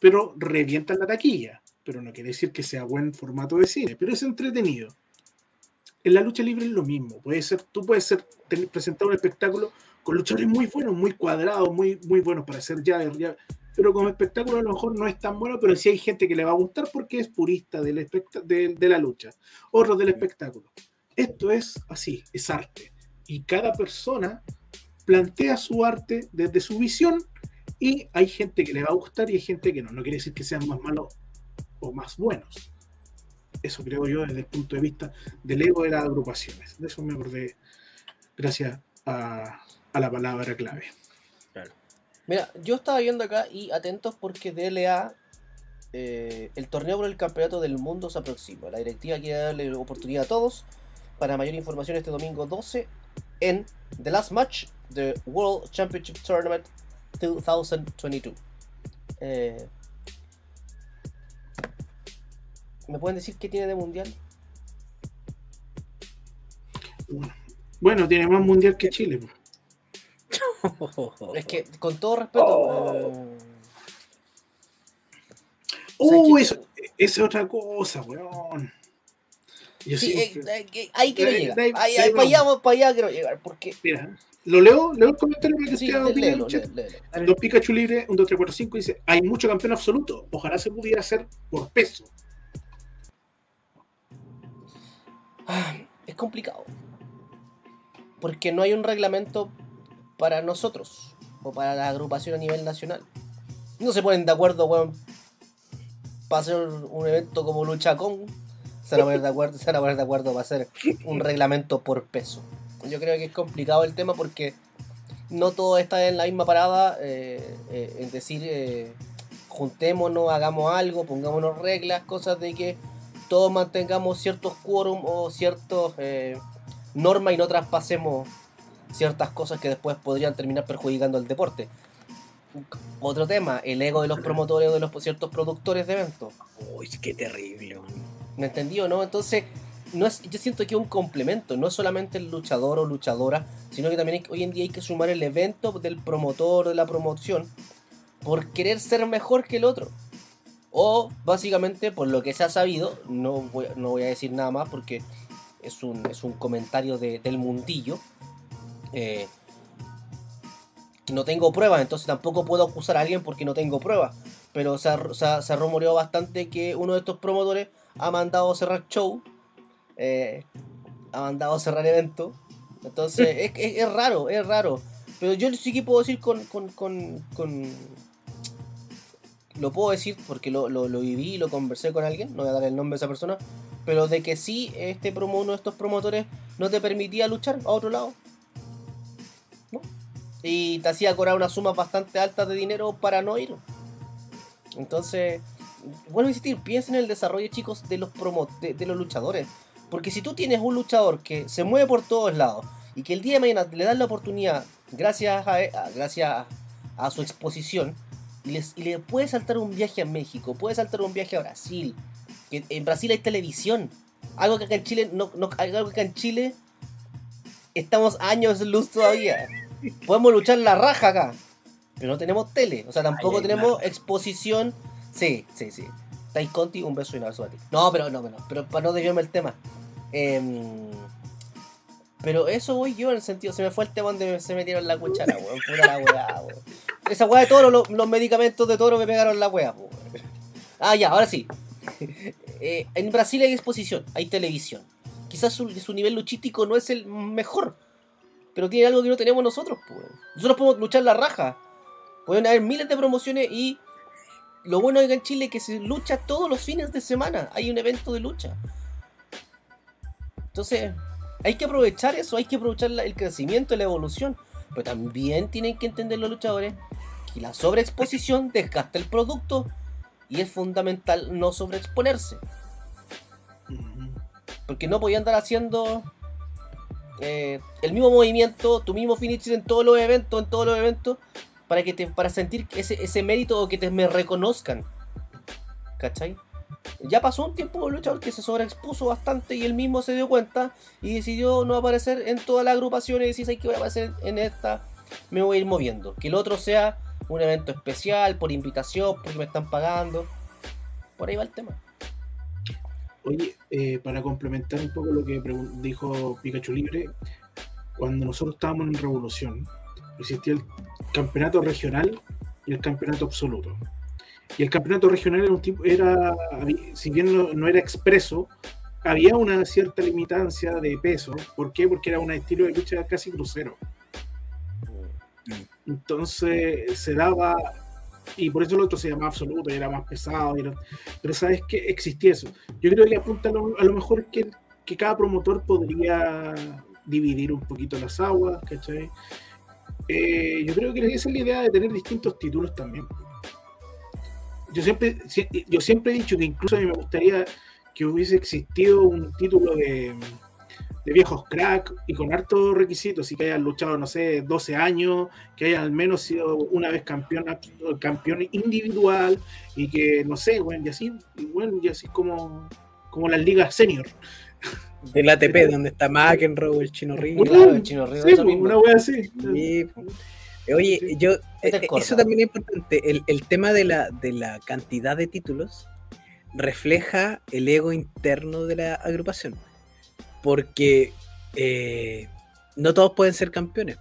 pero revienta la taquilla. Pero no quiere decir que sea buen formato de cine, pero es entretenido. En la lucha libre es lo mismo. Puede ser, tú puedes ser, presentar un espectáculo con luchadores muy buenos, muy cuadrados, muy, muy buenos para hacer ya, ya- pero como espectáculo a lo mejor no es tan bueno, pero sí hay gente que le va a gustar porque es purista del de, de la lucha, otros del espectáculo. Esto es así, es arte. Y cada persona plantea su arte desde su visión y hay gente que le va a gustar y hay gente que no. No quiere decir que sean más malos o más buenos. Eso creo yo desde el punto de vista del ego de las agrupaciones. De eso me acordé gracias a, a la palabra clave. Mira, yo estaba viendo acá y atentos porque DLA, eh, el torneo por el campeonato del mundo se aproxima. La directiva quiere darle oportunidad a todos. Para mayor información este domingo 12 en The Last Match, The World Championship Tournament 2022. Eh, ¿Me pueden decir qué tiene de mundial? Bueno, tiene más mundial que Chile. Es que, [LAUGHS] con todo respeto... Oh. Uh, ¿sabes eso, es otra cosa, weón. Yo Sí, siempre- eh, eh, ahí quiero llegar. ahí- Ahí, para, allá, vamos. para allá quiero llegar. Porque. Mira, lo leo, leo el comentario que Sí, en léelo, léelo. Dos Pikachu Libre, un 2345 dice, hay mucho campeón absoluto. Ojalá se pudiera hacer por peso. Ah, Es complicado. Porque no hay un reglamento para nosotros. O para la agrupación a nivel nacional. No se ponen de acuerdo, weón. Para hacer un evento como Lucha Con. Se van a poner de acuerdo, se van a poner de acuerdo para hacer un reglamento por peso. Yo creo que es complicado el tema porque no todo está en la misma parada. eh, eh, es decir, eh, juntémonos, hagamos algo, pongámonos reglas, cosas de que todos mantengamos ciertos quórum o ciertas normas y no traspasemos ciertas cosas que después podrían terminar perjudicando al deporte. Otro tema, el ego de los promotores o de los ciertos productores de eventos. Uy, qué terrible. ¿Me entendió, no? Entonces, no es, yo siento que es un complemento, no es solamente el luchador o luchadora, sino que también hay- hoy en día hay que sumar el evento del promotor de la promoción por querer ser mejor que el otro. O básicamente por lo que se ha sabido, no voy, no voy a decir nada más porque es un, es un comentario de- del mundillo. Eh, no tengo pruebas, entonces tampoco puedo acusar a alguien porque no tengo pruebas. Pero se ha, se ha- se ha rumoreado bastante que uno de estos promotores ha mandado cerrar show, eh, ha mandado cerrar evento. Entonces es, es- es raro, es raro. Pero yo sí que puedo decir con... con, con, con- lo puedo decir porque lo, lo, lo viví y lo conversé con alguien, no voy a dar el nombre de esa persona, pero de que sí, este promo, uno de estos promotores no te permitía luchar a otro lado. Y te hacía cobrar unas sumas bastante altas de dinero para no ir. Entonces, vuelvo a insistir, piensen en el desarrollo, chicos, de los promo de, los luchadores. Porque si tú tienes un luchador que se mueve por todos lados y que el día de mañana le dan la oportunidad, gracias a, gracias a, su exposición, y, les- y le puede saltar un viaje a México, puede saltar un viaje a Brasil, en Brasil hay televisión, algo que acá en Chile, no, no, algo que acá en Chile estamos años luz todavía. Podemos luchar la raja acá, pero no tenemos tele, o sea, tampoco Ay, ay, tenemos exposición. Sí, sí, sí. Tai Conti, un beso y un abrazo a ti. No, pero no, no, pero para no desviarme el tema. Em, pero eso voy yo en el sentido, se me fue el tema donde se metieron la cuchara, weón. Puta la weá, weón. Esa weá de toro, los, los medicamentos de toro me pegaron la weá, weón. Ah, ya, ahora sí. [LAUGHS] Eh, en Brasil hay exposición, hay televisión. Quizás su, su nivel luchístico no es el mejor, pero tiene algo que no tenemos nosotros, pues. Nosotros podemos luchar la raja. Pueden haber miles de promociones y lo bueno acá en Chile es que se lucha todos los fines de semana. Hay un evento de lucha. Entonces, hay que aprovechar eso, hay que aprovechar la- el crecimiento y la evolución. Pero también tienen que entender los luchadores que la sobreexposición desgasta el producto y es fundamental no sobreexponerse. Porque no podía andar haciendo eh, el mismo movimiento, tu mismo finisher en todos los eventos, en todos los eventos, para que te, para sentir ese, ese mérito o que te me reconozcan. ¿Cachai? Ya pasó un tiempo el luchador que se sobreexpuso bastante y él mismo se dio cuenta y decidió no aparecer en toda la agrupación y decir, que voy a aparecer en esta? Me voy a ir moviendo. Que el otro sea un evento especial, por invitación, porque me están pagando. Por ahí va el tema. Oye, eh, para complementar un poco lo que dijo Pikachu Libre, cuando nosotros estábamos en Revolución, existía el campeonato regional y el campeonato absoluto. Y el campeonato regional era un tipo, era, si bien no, era expreso, había una cierta limitancia de peso. ¿Por qué? Porque era un estilo de lucha casi crucero. Entonces se daba, y por eso el otro se llamaba absoluto y era más pesado. pero sabes que existía eso. Yo creo que apunta a lo, mejor que, que, cada promotor podría dividir un poquito las aguas, ¿cachai? Eh, yo creo que esa es la idea de tener distintos títulos también. Yo siempre, yo siempre he dicho que incluso a mí me gustaría que hubiese existido un título de, viejos crack y con hartos requisitos, y que hayan luchado, no sé, 12 años, que hayan al menos sido una vez campeón, campeón individual y que, no sé, bueno, y así, bueno, y así como, como las ligas senior. Del ATP, donde está McEnroe, el Chino Río. el Chino Río. Sí, una wea así. Oye, yo, eh, eso también es importante. El, el, tema de la, de la cantidad de títulos refleja el ego interno de la agrupación. Porque eh, no todos pueden ser campeones.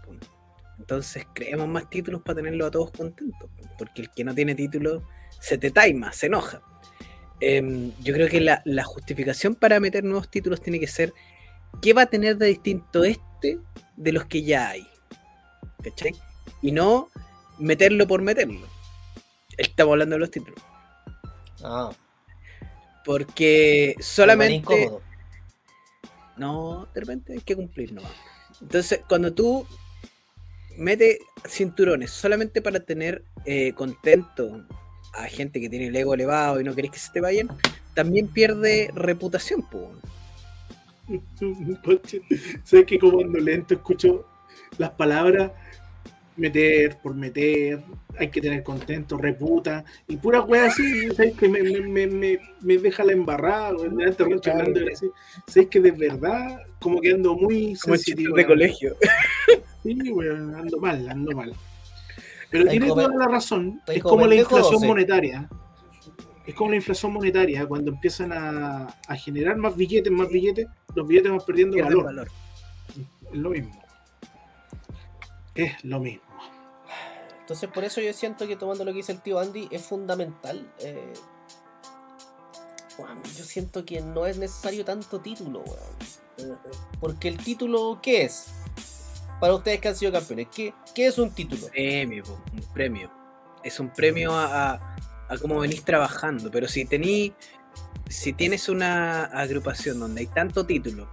Entonces creemos más títulos para tenerlos a todos contentos. Porque el que no tiene títulos se te taima, se enoja. Em, yo creo que la, justificación para meter nuevos títulos tiene que ser qué va a tener de distinto este de los que ya hay. ¿Cachai? Y no meterlo por meterlo. Estamos hablando de los títulos. Ah. Porque solamente. No, de repente hay que cumplir nomás. Entonces, cuando tú metes cinturones solamente para tener eh, contento a gente que tiene el ego elevado y no querés que se te vayan, también pierde reputación, pues. [LAUGHS] ¿Sabes que como ando lento escucho las palabras meter por meter, hay que tener contento, reputa, y pura wea así, ¿sabes que me, me, me, me, deja la embarrada, de ¿sabes que de verdad como que ando muy como sensitivo? de colegio. Sí, weón, ando mal, ando mal. Pero tiene toda la razón. Es como la inflación monetaria. Es como la inflación monetaria. Cuando empiezan a, generar más billetes, más billetes, los billetes van perdiendo valor. Es lo mismo. Es lo mismo. Entonces, por eso yo siento que tomando lo que dice el tío Andy es fundamental. Eh, yo siento que no es necesario tanto título, Porque el título, ¿qué es? para ustedes que han sido campeones? ¿Qué, es un título? Premio, un premio. Es un premio a, cómo venís trabajando. Pero si tení, si tienes una agrupación donde hay tanto título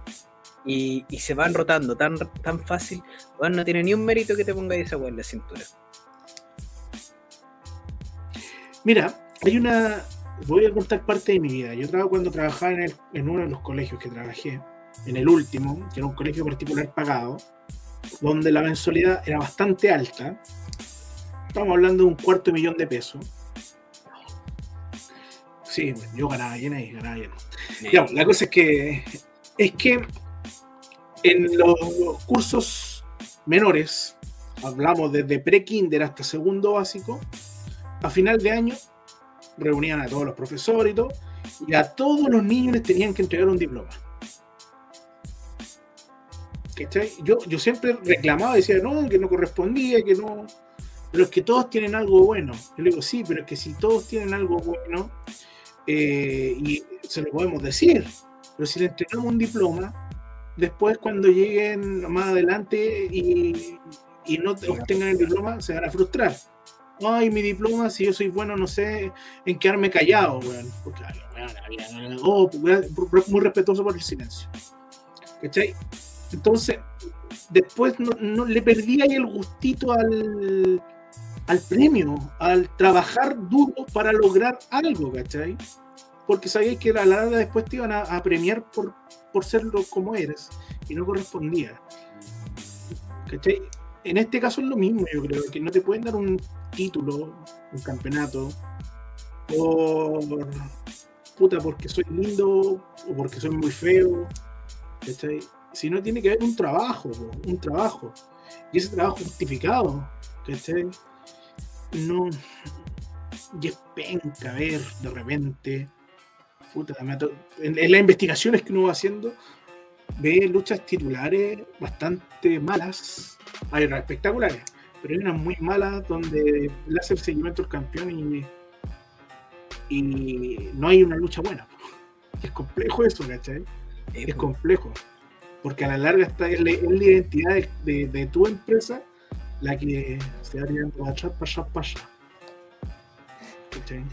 y, se van rotando tan, tan fácil, bueno, no tiene ni un mérito que te pongáis esa en la cintura. Mira, hay una. Voy a contar parte de mi vida. Yo trabajo cuando trabajaba en, en uno de los colegios que trabajé, en el último, que era un colegio particular pagado donde la mensualidad era bastante alta. Estamos hablando de un cuarto de millón de pesos. Sí, yo ganaba bien ahí, ganaba bien. la cosa es que es que en los cursos menores, hablamos desde pre-kinder hasta segundo básico, a final de año reunían a todos los profesores y todo, y a todos los niños les tenían que entregar un diploma. Yo, yo siempre reclamaba, decía, no, que no correspondía, que no. Pero es que todos tienen algo bueno. Yo le digo, sí, pero es que si todos tienen algo bueno, eh, y se lo podemos decir, pero si le entregamos un diploma, después cuando lleguen más adelante y, no obtengan el diploma, se van a frustrar. Ay, mi diploma, si yo soy bueno, no sé en quedarme callado, weón. Porque, oh, muy respetuoso por el silencio. ¿Cachai? Entonces, después no, le perdía ahí el gustito al, premio, al trabajar duro para lograr algo, ¿cachai? Porque sabías que a la larga después te iban a, premiar por, por serlo como eres y no correspondía. ¿cachai? En este caso es lo mismo, yo creo, que no te pueden dar un título, un campeonato, por, puta, porque soy lindo o porque soy muy feo, ¿cachai? Sino tiene que haber un trabajo, un trabajo. Y ese trabajo justificado, ¿cachai? No. Y es penca ver de repente. Puta, en, en las investigaciones que uno va haciendo, ve luchas titulares bastante malas. Hay unas espectaculares, pero hay unas muy malas donde le hace el seguimiento al campeón y, y no hay una lucha buena. [LAUGHS] Es complejo eso, ¿cachai? Es complejo. Porque a la larga está, es, la, es la identidad de, de- de tu empresa la que se va tirando para atrás, para allá, para allá. ¿Cachai?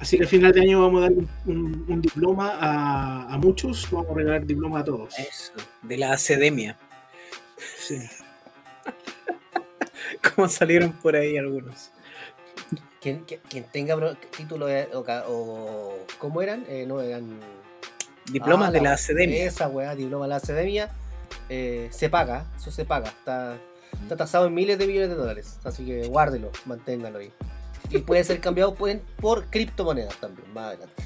Así que a final de año vamos a dar un, un- un diploma a, a muchos, vamos a regalar diploma a todos. Eso, de la academia. Sí. [LAUGHS] Como salieron por ahí algunos. Quien, quien- quien tenga título de- o, o- ¿Cómo eran? Eh, no, eran. Diplomas Ah, de la la- academia. Esa weá, diploma de la academia. eh, se paga, eso se paga. Está, está tasado en miles de millones de dólares. Así que guárdelo, manténgalo ahí. Y puede ser cambiado pueden, por criptomonedas también, más adelante.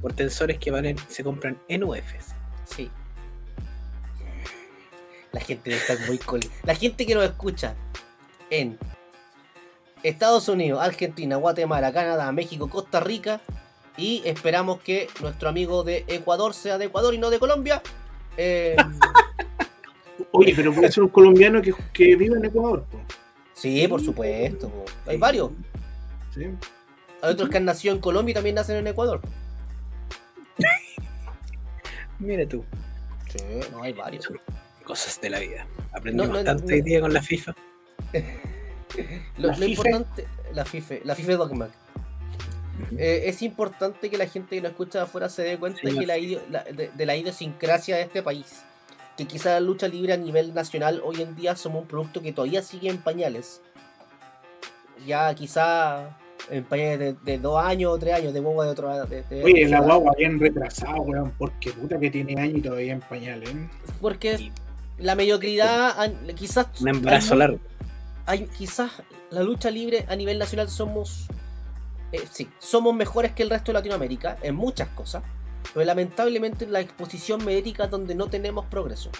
Por tensores que valen, se compran en UFs. Sí. La gente está muy col... La gente que nos escucha en Estados Unidos, Argentina, Guatemala, Canadá, México, Costa Rica y esperamos que nuestro amigo de Ecuador sea de Ecuador y no de Colombia. Eh, [LAUGHS] Oye, pero puede ser un colombiano que, que vive en Ecuador. po. Sí, por supuesto. po. Hay varios. ¿sí? Hay otros que han nacido en Colombia y también nacen en Ecuador. [LAUGHS] Mira tú. Sí, no, hay varios. Cosas de la vida. Aprendimos No, no. hoy día con la FIFA. Lo, La lo FIFA. importante, la FIFA, la FIFA Dogma. Eh, es importante que la gente que nos escucha de afuera se dé cuenta Sí, que la la- de, de la idiosincrasia de este país. Que quizá la lucha libre a nivel nacional hoy en día somos un producto que todavía sigue en pañales. Ya quizá en pañales de, de dos años o tres años de guagua de otro de, de- Oye, de la guagua bien retrasada, weón, porque puta que tiene años y todavía en pañales. ¿eh? Porque la mediocridad, quizás. Un embarazo hay- largo. hay quizás la lucha libre a nivel nacional somos eh, sí, somos mejores que el resto de Latinoamérica en muchas cosas, pero lamentablemente en la exposición médica donde no tenemos progreso,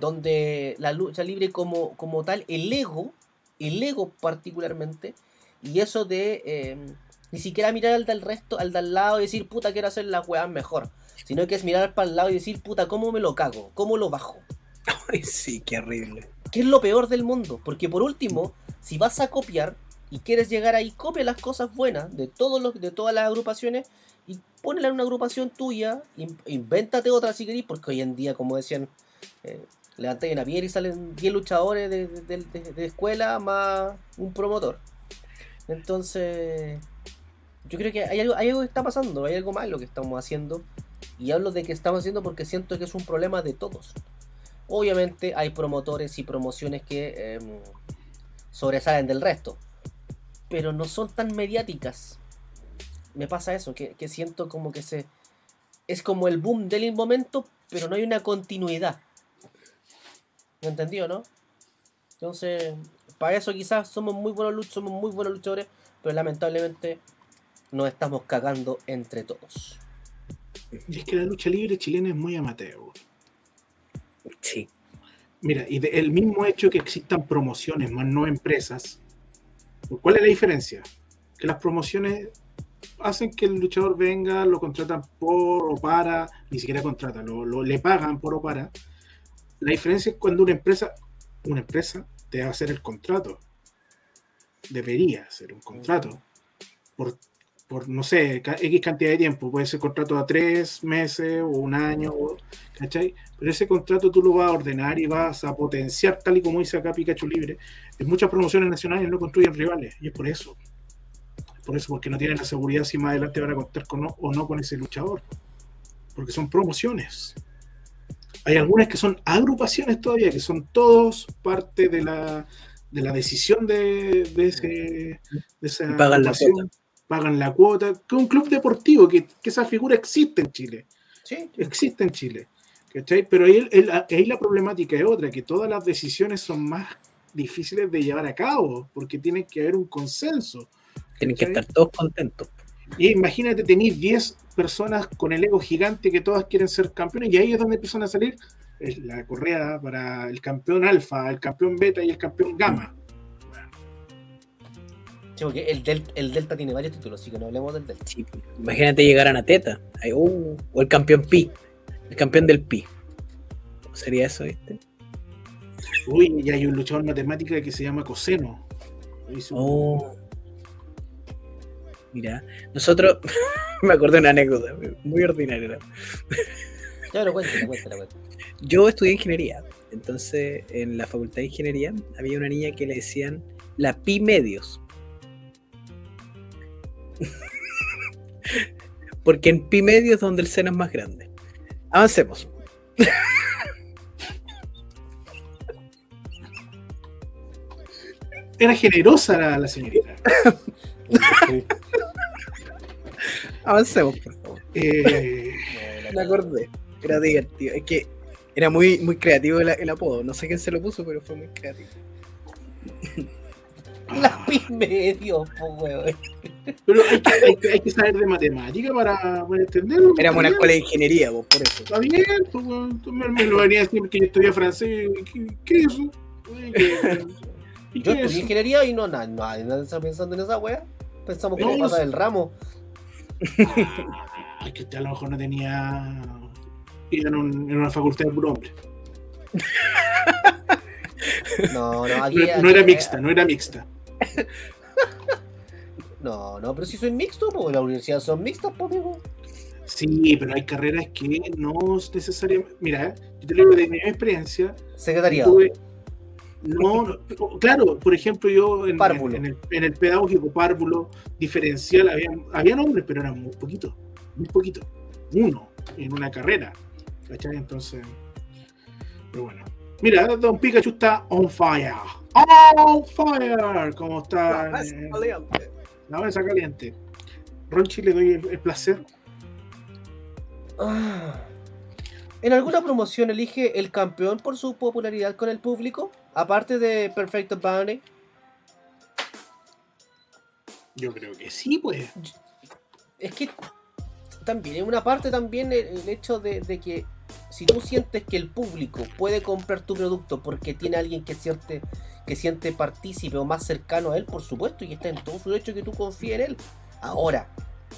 donde la lucha libre como, como tal, el ego, el ego particularmente, y eso de eh, ni siquiera mirar al del resto, al del lado y decir, puta, quiero hacer las weas mejor, sino que es mirar para el lado y decir, puta, ¿cómo me lo cago? ¿Cómo lo bajo? [LAUGHS] Ay, sí, qué horrible. que es lo peor del mundo. Porque por último, si vas a copiar y quieres llegar ahí, copia las cosas buenas de todos los, de todas las agrupaciones y ponela en una agrupación tuya, in- invéntate otra si querés, porque hoy en día, como decían, eh, levantáis una piedra y salen 10 luchadores de- de escuela más un promotor. Entonces, yo creo que hay algo, hay algo que está pasando, hay algo malo que estamos haciendo. Y hablo de que estamos haciendo porque siento que es un problema de todos. Obviamente hay promotores y promociones que em, sobresalen del resto, pero no son tan mediáticas. Me pasa eso, que, que siento como que se... Es como el boom del momento, pero no hay una continuidad. ¿Me entendió, no? Entonces, para eso quizás somos muy buenos, luch- somos muy buenos luchadores, pero lamentablemente nos estamos cagando entre todos. Y es que la lucha libre chilena es muy amateur. Sí. Mira, y de- el mismo hecho que existan promociones, más no empresas, ¿cuál es la diferencia? Que las promociones hacen que el luchador venga, lo contratan por o para, ni siquiera contratan, lo, lo- le pagan por o para. La diferencia es cuando una empresa, una empresa te va a hacer el contrato. Debería hacer un contrato. Por, por no sé, X cantidad de tiempo. Puede ser contrato a tres meses o un año, ¿cachai? Pero ese contrato tú lo vas a ordenar y vas a potenciar, tal y como dice acá Pikachu Libre. En muchas promociones nacionales no construyen rivales, y es por eso. Por eso, porque no tienen la seguridad si más adelante van a contar con no- o no con ese luchador. Porque son promociones. Hay algunas que son agrupaciones todavía, que son todos parte de la, de la decisión de, de, ese, de esa Y pagan la cuota. Pagan la cuota. Que un club deportivo, que, que esa figura existe en Chile Sí, existe en Chile. ¿cachai? Pero ahí, el- ahí la problemática es otra, que todas las decisiones son más difíciles de llevar a cabo, porque tiene que haber un consenso. Tienen que estar todos contentos. Y imagínate, tenéis 10 personas con el ego gigante que todas quieren ser campeones, y ahí es donde empiezan a salir la correa para el campeón alfa, el campeón beta y el campeón gamma. Sí, porque el, Del- el Delta tiene varios títulos, así que no hablemos del Delta. Sí, imagínate llegar a Teta. Ahí, uh, o el campeón Pi. El campeón del Pi. ¿Cómo sería eso, viste? Uy, y hay un luchador matemático que se llama Coseno. Hizo- Oh. Mira, nosotros. [LAUGHS] me acordé de una anécdota muy ordinaria. pero cuéntala, cuéntala, cuéntala. Yo estudié ingeniería. Entonces, en la facultad de ingeniería había una niña que le decían la pi medios. [LAUGHS] Porque en pi medios es donde el seno es más grande. Avancemos. Era generosa la, la señorita. [LAUGHS] Avancemos, por favor. Eh, Me acordé. Era divertido. Es que era muy, muy creativo el, el apodo. No sé quién se lo puso, pero fue muy creativo. [LAUGHS] La pi medio, weón. pero hay que, hay que- hay que saber de matemática para, para entenderlo. Éramos una escuela de ingeniería, vos, por eso. Está bien, pues. Tú me, me lo venía a decir porque yo estudié francés. ¿Qué, qué es eso? Oye, ¿qué- ¿Y Yo estudié ingeniería y no, na- nadie nadie está pensando en esa wea. Pensamos que No, no, no pasa del ramo. [LAUGHS] Ah, es que usted a lo mejor no tenía. Iba en, un- en una facultad de puro hombre. [LAUGHS] No, no, aquí, No, era mixta, no era mixta. [LAUGHS] No, no, pero si soy mixto, pues las universidades son mixtas, pues, amigo. Sí, pero hay carreras que no es necesariamente. Mira, yo te digo de mi experiencia. Secretariado. tuve- No, no, claro, por ejemplo, yo en, Párvulo. en el, en el pedagógico párvulo diferencial había, había hombres, pero eran muy poquitos, muy poquitos. Uno en una carrera, ¿cachai? Entonces, pero bueno. Mira, Don Pikachu está on fire. On fire, como está eh, la mesa caliente. Ronchi, le doy el, el placer. Ah. ¿En alguna promoción elige el campeón por su popularidad con el público? Aparte de Perfect Bounty. Yo creo que sí, pues. Es que también, en una parte también el, el hecho de, de que si tú sientes que el público puede comprar tu producto porque tiene alguien que siente, que siente partícipe o más cercano a él, por supuesto, y está en todo su derecho que tú confíes en él. Ahora,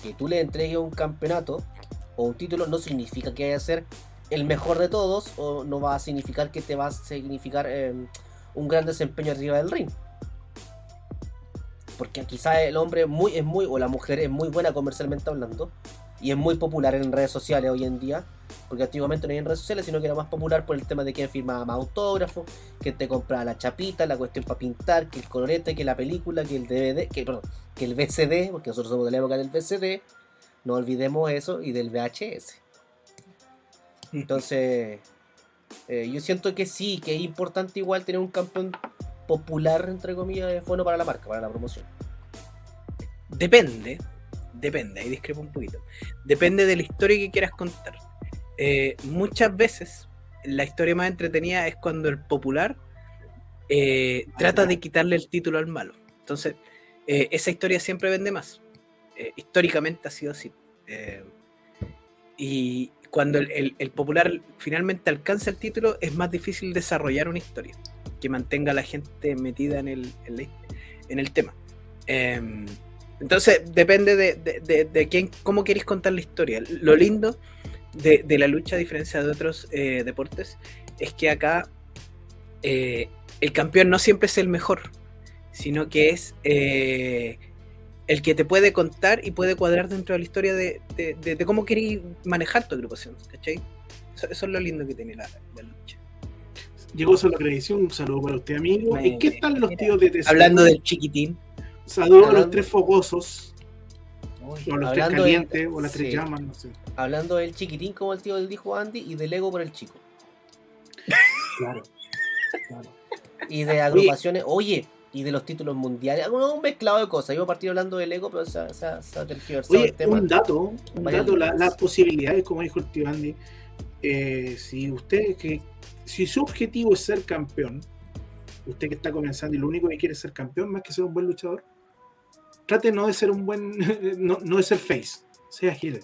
que tú le entregues un campeonato o un título no significa que vaya a ser el mejor de todos o no va a significar que te va a significar eh, un gran desempeño arriba del ring. Porque quizás el hombre muy, es muy, o la mujer es muy buena comercialmente hablando, y es muy popular en redes sociales hoy en día, porque antiguamente no había en redes sociales, sino que era más popular por el tema de quién firmaba más autógrafos, que te compraba la chapita, la cuestión para pintar, que el colorete, que la película, que el DVD, que, perdón, que el VCD, porque nosotros somos de la época del VCD, no olvidemos eso, y del VHS. Entonces, eh, yo siento que sí, que es importante igual tener un campeón popular, entre comillas, es bueno para la marca, para la promoción. Depende, depende, ahí discrepo un poquito. Depende de la historia que quieras contar. Eh, muchas veces la historia más entretenida es cuando el popular eh, trata de quitarle el título al malo. Entonces, eh, esa historia siempre vende más. Históricamente ha sido así. Y cuando el, popular finalmente alcanza el título, es más difícil desarrollar una historia que mantenga a la gente metida en el, en el tema. Em, entonces, depende de, de- quién, cómo queréis contar la historia. Lo lindo de, de la lucha, a diferencia de otros eh, deportes, es que acá eh, el campeón no siempre es el mejor, sino que es eh, el que te puede contar y puede cuadrar dentro de la historia de, de- de- de cómo queréis manejar tu agrupación, ¿cachai? Eso, eso es lo lindo que tiene la, la lucha. Llegó solo acreditación, un saludo para usted, amigo. Me- ¿Y qué tal los mira, tíos de TC? Hablando del chiquitín. Saludos a los tres fogosos, o a los tres calientes, o las tres sí. llamas, no sé. Hablando del chiquitín, como el tío del dijo Andy, y del ego por el chico. [LAUGHS] Claro. claro. Y de agrupaciones, oye, y de los títulos mundiales. Un mezclado de cosas. Iba a partir hablando del ego, pero se ha- se ha se ha tergiversado Oye, el tema. un dato, un dato, la- las posibilidades, como dijo el tío Andy, eh, si usted, que, si su objetivo es ser campeón, usted que está comenzando y lo único que quiere es ser campeón más que ser un buen luchador, trate no de ser un buen, [LAUGHS] no, no de ser face, sea heel,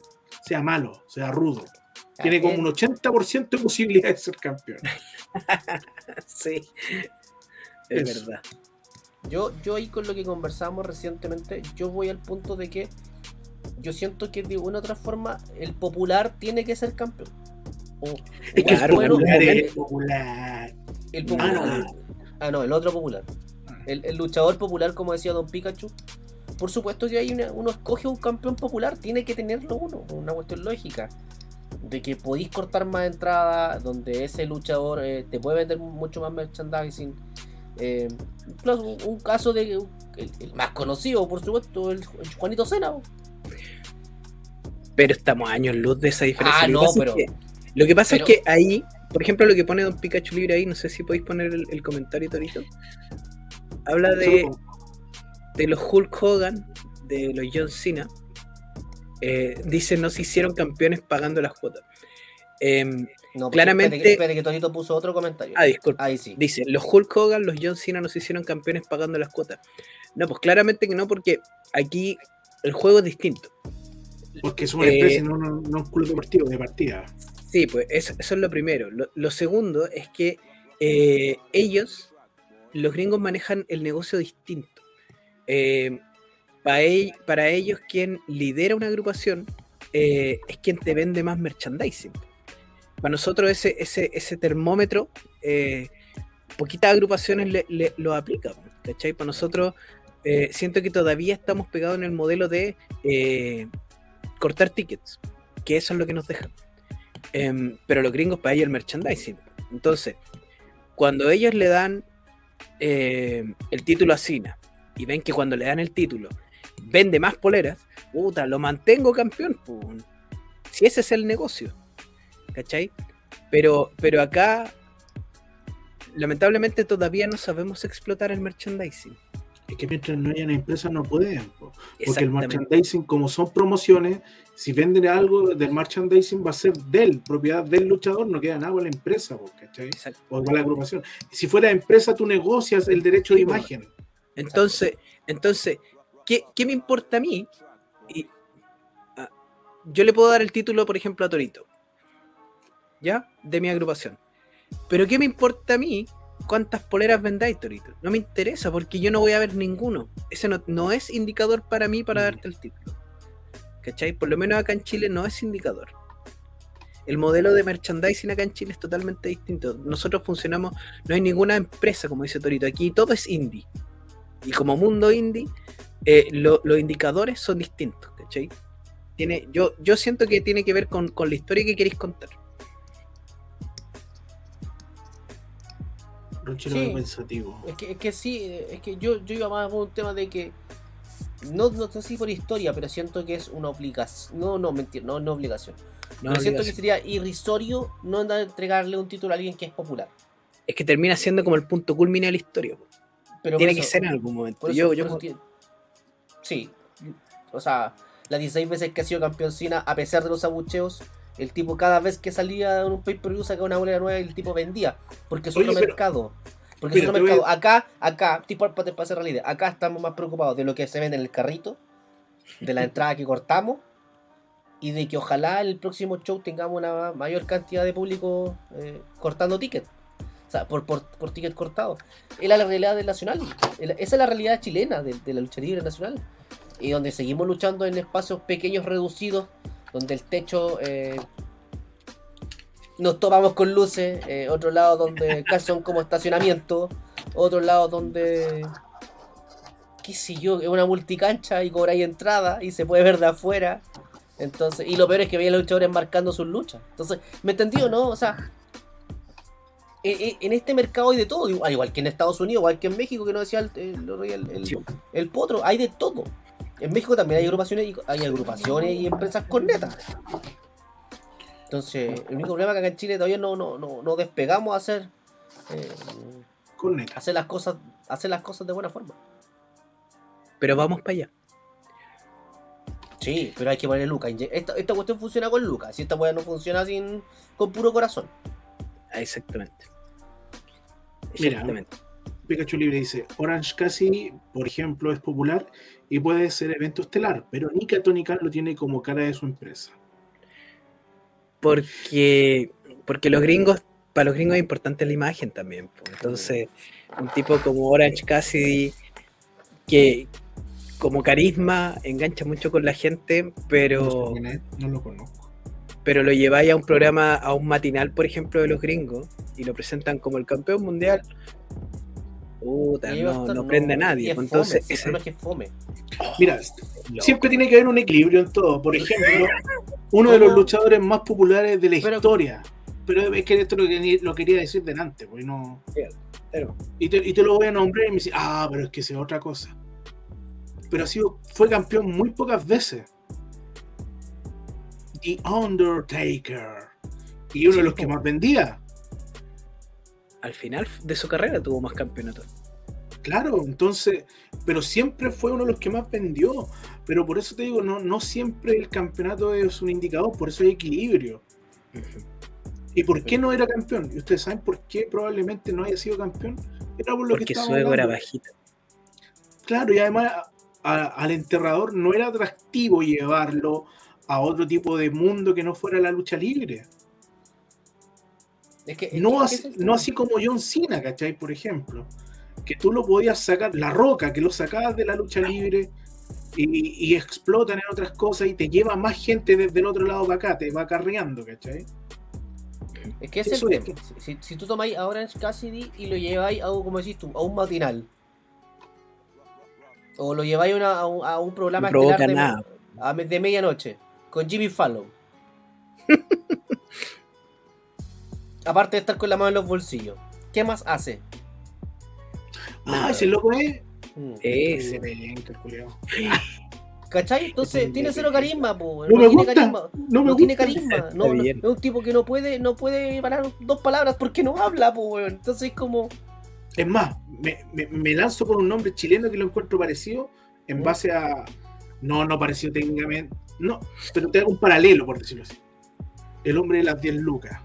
sea malo, sea rudo. Tiene como un 80% de posibilidad de ser campeón. [LAUGHS] sí. Es verdad. Yo, yo ahí con lo que conversamos recientemente, yo voy al punto de que yo siento que de una u otra forma el popular tiene que ser campeón. O- Es que Claro, el bueno, popular es popular. el Ah, popular. Ah, no, el otro popular. El, el luchador popular, como decía Don Pikachu. Por supuesto que hay una- uno escoge un campeón popular, tiene que tenerlo uno, una cuestión lógica. De que podéis cortar más entradas, donde ese luchador eh, te puede vender mucho más merchandising. Eh, un, un caso de el, el más conocido, por supuesto, el, el Juanito Cena. Pero estamos a años luz de esa diferencia. Ah, Lo que no, pasa es pero- que- lo que pasa pero- es que ahí, por ejemplo, lo que pone Don Pikachu Libre ahí, no sé si podéis poner el, el comentario, Torito. Habla de, de los Hulk Hogan, de los John Cena. Eh, dice no se hicieron campeones pagando las cuotas. Em, No, porque Claramente- Espere, que- espere que Tonito puso otro comentario. ah, disculpa. Ahí sí. Dice, los Hulk Hogan, los John Cena no se hicieron campeones pagando las cuotas. No, pues claramente que no, porque aquí el juego es distinto. Porque es una Eh, empresa y no, no, no un club deportivo de partida. Sí, pues eso, eso es lo primero. Lo, lo segundo es que eh, ellos, los gringos, manejan el negocio distinto. Eh, para, para ellos, quien lidera una agrupación eh, es quien te vende más merchandising. Para nosotros ese, ese, ese termómetro, eh, poquitas agrupaciones le, lo aplican. ¿Cachai? Para nosotros, eh, siento que todavía estamos pegados en el modelo de eh, cortar tickets, que eso es lo que nos dejan. Em, pero los gringos para ellos el merchandising. Entonces, cuando ellos le dan el título a Cena y ven que cuando le dan el título vende más poleras, puta, lo mantengo campeón. Si ese es el negocio. ¿Cachai? Pero, pero acá, lamentablemente, todavía no sabemos explotar el merchandising. Es que mientras no hayan empresas no pueden. po. Porque el merchandising, como son promociones, si venden algo del merchandising va a ser del, propiedad del luchador, no queda nada con la empresa, po, ¿cachai? O con la agrupación. Si fuera empresa, tú negocias el derecho de imagen. Entonces, entonces ¿qué, qué me importa a mí? Y, ah, yo le puedo dar el título, por ejemplo, a Torito. ¿Ya? De mi agrupación. Pero ¿qué me importa a mí cuántas poleras vendáis, Torito? No me interesa porque yo no voy a ver ninguno. Ese no, no es indicador para mí para darte el título. ¿Cachai? Por lo menos acá en Chile no es indicador. El modelo de merchandising acá en Chile es totalmente distinto. Nosotros funcionamos, no hay ninguna empresa, como dice Torito. Aquí todo es indie. Y como mundo indie, eh, lo- los indicadores son distintos, ¿cachai? Tiene, yo, yo siento que tiene que ver con, con la historia que queréis contar. Roche Sí. pensativo. Es que, es que sí, es que yo, yo iba más por un tema de que. No, no sé si por historia, pero siento que es una obligación. No, no, mentir, no, no obligación. No pero siento que sería irrisorio no andar a entregarle un título a alguien que es popular. Es que termina siendo como el punto culmine de la historia. Pero Tiene que ser en algún momento. por eso- yo, por yo- eso tiene- Sí. O sea, las 16 veces que ha sido campeón Cena, a pesar de los abucheos, el tipo cada vez que salía en un pay-per-view sacaba una bolera nueva y el tipo vendía. Porque es Oye, otro pero- mercado. Porque es otro a- mercado. Acá, acá, tipo para, hacer realidad, acá estamos más preocupados de lo que se vende en el carrito, de la [LAUGHS] entrada que cortamos y de que ojalá el próximo show tengamos una mayor cantidad de público eh, cortando tickets. O sea, por, por, por ticket cortado. Es la realidad del nacional. Esa es la realidad chilena de, de la lucha libre nacional. Y donde seguimos luchando en espacios pequeños, reducidos, donde el techo eh, nos tomamos con luces, eh, otro lado donde [LAUGHS] casi son como estacionamiento, otro lado donde, qué sé yo, es una multicancha y cobráis entrada y se puede ver de afuera. Entonces, y lo peor es que veía a los luchadores marcando sus luchas. Entonces, ¿me entendió, no? O sea, e- e- en este mercado hay de todo, igual, igual que en Estados Unidos, igual que en México, que no decía el, el, el- el potro, hay de todo. En México también hay agrupaciones y hay agrupaciones y empresas cornetas. Entonces, el único problema es que acá en Chile todavía no, no, no, no despegamos a hacer, eh, Con neta. hacer las cosas, hacer las cosas de buena forma. pero vamos para allá. Sí, pero hay que ponerle lucas. Esta, esta cuestión funciona con lucas. Si esta weá no funciona sin con puro corazón. Ah, Exactamente. Mira. Exactamente. Pikachu Libre dice, Orange Cassidy, por ejemplo, es popular y puede ser evento estelar, pero ni Tonical lo tiene como cara de su empresa. Porque, porque los gringos, para los gringos es importante la imagen también. Entonces, un tipo como Orange Cassidy, que como carisma engancha mucho con la gente, pero, no lo conozco. pero lo lleváis a un programa, a un matinal, por ejemplo, de los gringos, y lo presentan como el campeón mundial. Puta, no, no prende a nadie. es pues, fome, Entonces, el ese- es que fome. Mira, siempre tiene que haber un equilibrio en todo. Por ejemplo, [LAUGHS] uno de los luchadores más populares de la Pero- historia. Pero es que esto lo, que- lo quería decir delante, pues no. Pero- Y te, y te lo voy a nombrar y me dice, ah, pero es que es otra cosa. Pero ha sido, fue campeón muy pocas veces. The Undertaker. Y uno de los que más vendía. Al final de su carrera tuvo más campeonatos. Claro, entonces, pero siempre fue uno de los que más vendió. Pero por eso te digo, no, no siempre el campeonato es un indicador, por eso hay equilibrio. ¿Y por qué no era campeón? ¿Y ustedes saben por qué probablemente no haya sido campeón? Era por lo Porque que su ego era bajito. Claro, y además a- al enterrador no era atractivo llevarlo a otro tipo de mundo que no fuera la lucha libre. Es que, es No que- así, no así como John Cena, ¿cachai? Por ejemplo. Que tú lo podías sacar, la roca, que lo sacabas de la lucha libre y, y explotan en otras cosas y te lleva más gente desde el otro lado para acá, te va acarreando, ¿cachai? Es que es Eso el es. tema. Si, si tú tomáis a Orange Cassidy y lo lleváis a, un- como decís tú, a un matinal. O lo lleváis a, una- a un, a un programa No provoca estelar de, a de medianoche con Jimmy Fallon. [LAUGHS] Aparte de estar con la mano en los bolsillos. ¿Qué más hace? Ah, ese loco es. Mm. Ese. Bien, calculado. ¿Cachai? Entonces tiene cero carisma, po. No me tiene gusta. carisma. No me No tiene carisma. No, no- es un tipo que no puede, no puede parar dos palabras porque no habla, po, weón. Entonces es como. Es más, me, me- me lanzo por un nombre chileno que lo encuentro parecido en ¿Mm? base a. No, no parecido técnicamente. No, pero te hago un paralelo, por decirlo así. El hombre de las 10 lucas.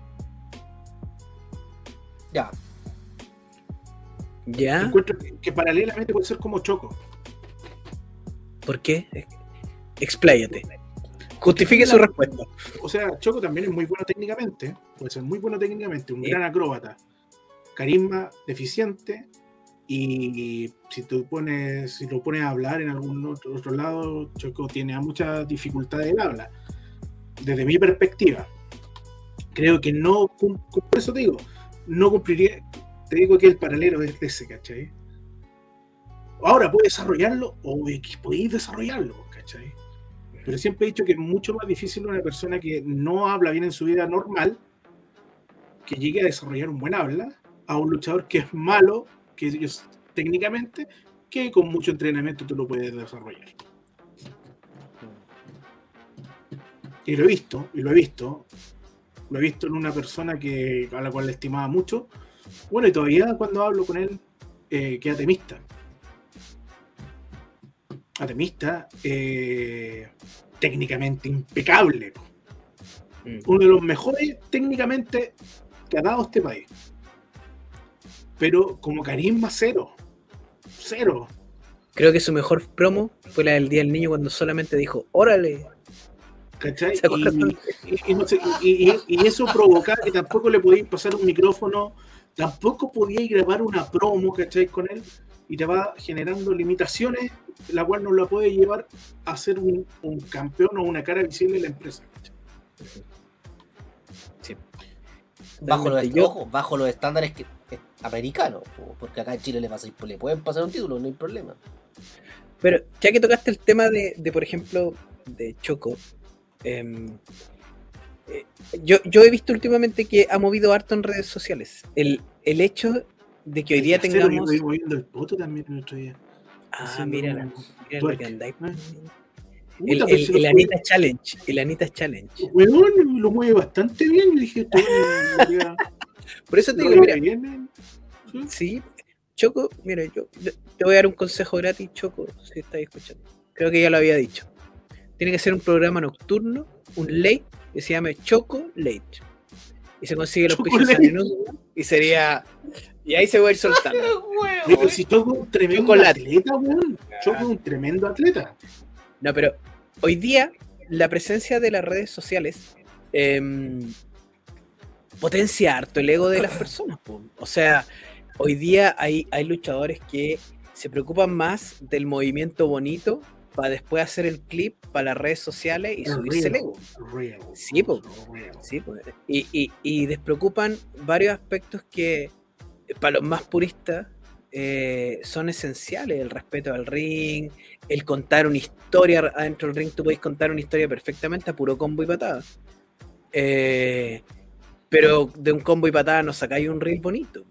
Ya. ¿Ya? Encuentro que, que paralelamente puede ser como Choco. ¿Por qué? Expláyate. Justifique su respuesta. O sea, Choco también es muy bueno técnicamente. Puede ser muy bueno técnicamente, un Sí. gran acróbata. Carisma deficiente. Y si tú pones, si lo pones a hablar en algún otro, otro lado, Choco tiene muchas dificultades de habla. Desde mi perspectiva. Creo que no, por eso te digo, no cumpliría, te digo que el paralelo es ese, ¿cachai? Ahora, ¿puedes desarrollarlo? O podéis desarrollarlo, ¿cachai? Pero siempre he dicho que es mucho más difícil una persona que no habla bien en su vida normal que llegue a desarrollar un buen habla a un luchador que es malo, que ellos técnicamente, que con mucho entrenamiento tú lo puedes desarrollar. Y lo he visto, y lo he visto, lo he visto en una persona que, a la cual le estimaba mucho. Bueno, y todavía cuando hablo con él, eh, que atemista. Atemista, eh, técnicamente impecable. Mm. Uno de los mejores técnicamente que ha dado este país. Pero como carisma cero. Cero. Creo que su mejor promo fue la del Día del Niño cuando solamente dijo, órale. Y, y- y no sé, y- y- y eso provocaba que tampoco le podíais pasar un micrófono, tampoco podíais grabar una promo, ¿cachai? Con él, y te va generando limitaciones, la cual no la puede llevar a ser un, un campeón o una cara visible de la empresa. ¿cachai? Bajo los. Yo- ojo, bajo los estándares que, americanos. po, Porque acá en Chile le, pasa- le pueden pasar un título, no hay problema. Pero ya que tocaste el tema de, de, por ejemplo, de Choco, em, eh, yo, yo he visto últimamente que ha movido harto en redes sociales. El, el hecho de que hoy día tengamos... Yo voy moviendo el poto también el otro día. Ah, mira, mira lo twerk. que andáis. Puta, El, el, el Anita Challenge. El Anita Challenge. Weón, lo mueve bastante bien. Dije, debería- [LAUGHS] Por eso te digo, mira, ¿sí? sí, Choco, mira, yo te voy a dar un consejo gratis, Choco, si estás escuchando. Creo que ya lo había dicho. Tiene que ser un programa nocturno, un late, que se llame Choco Late. Y se consigue los en Y sería. Y ahí se va a ir soltando. [LAUGHS] Pero si Choco es un tremendo Chocolate. atleta, weón. Choco es un tremendo atleta. No, pero hoy día la presencia de las redes sociales em, potencia harto el ego de las personas. po. O sea, hoy día hay, hay luchadores que se preocupan más del movimiento bonito para después hacer el clip para las redes sociales y subirse el ego. Real. Sí. Real. Sí, pues, y, y- y despreocupan varios aspectos que para los más puristas eh, son esenciales, el respeto al ring, el contar una historia adentro del ring, tú podéis contar una historia perfectamente a puro combo y patada. Eh, pero de un combo y patada no sacáis un reel bonito.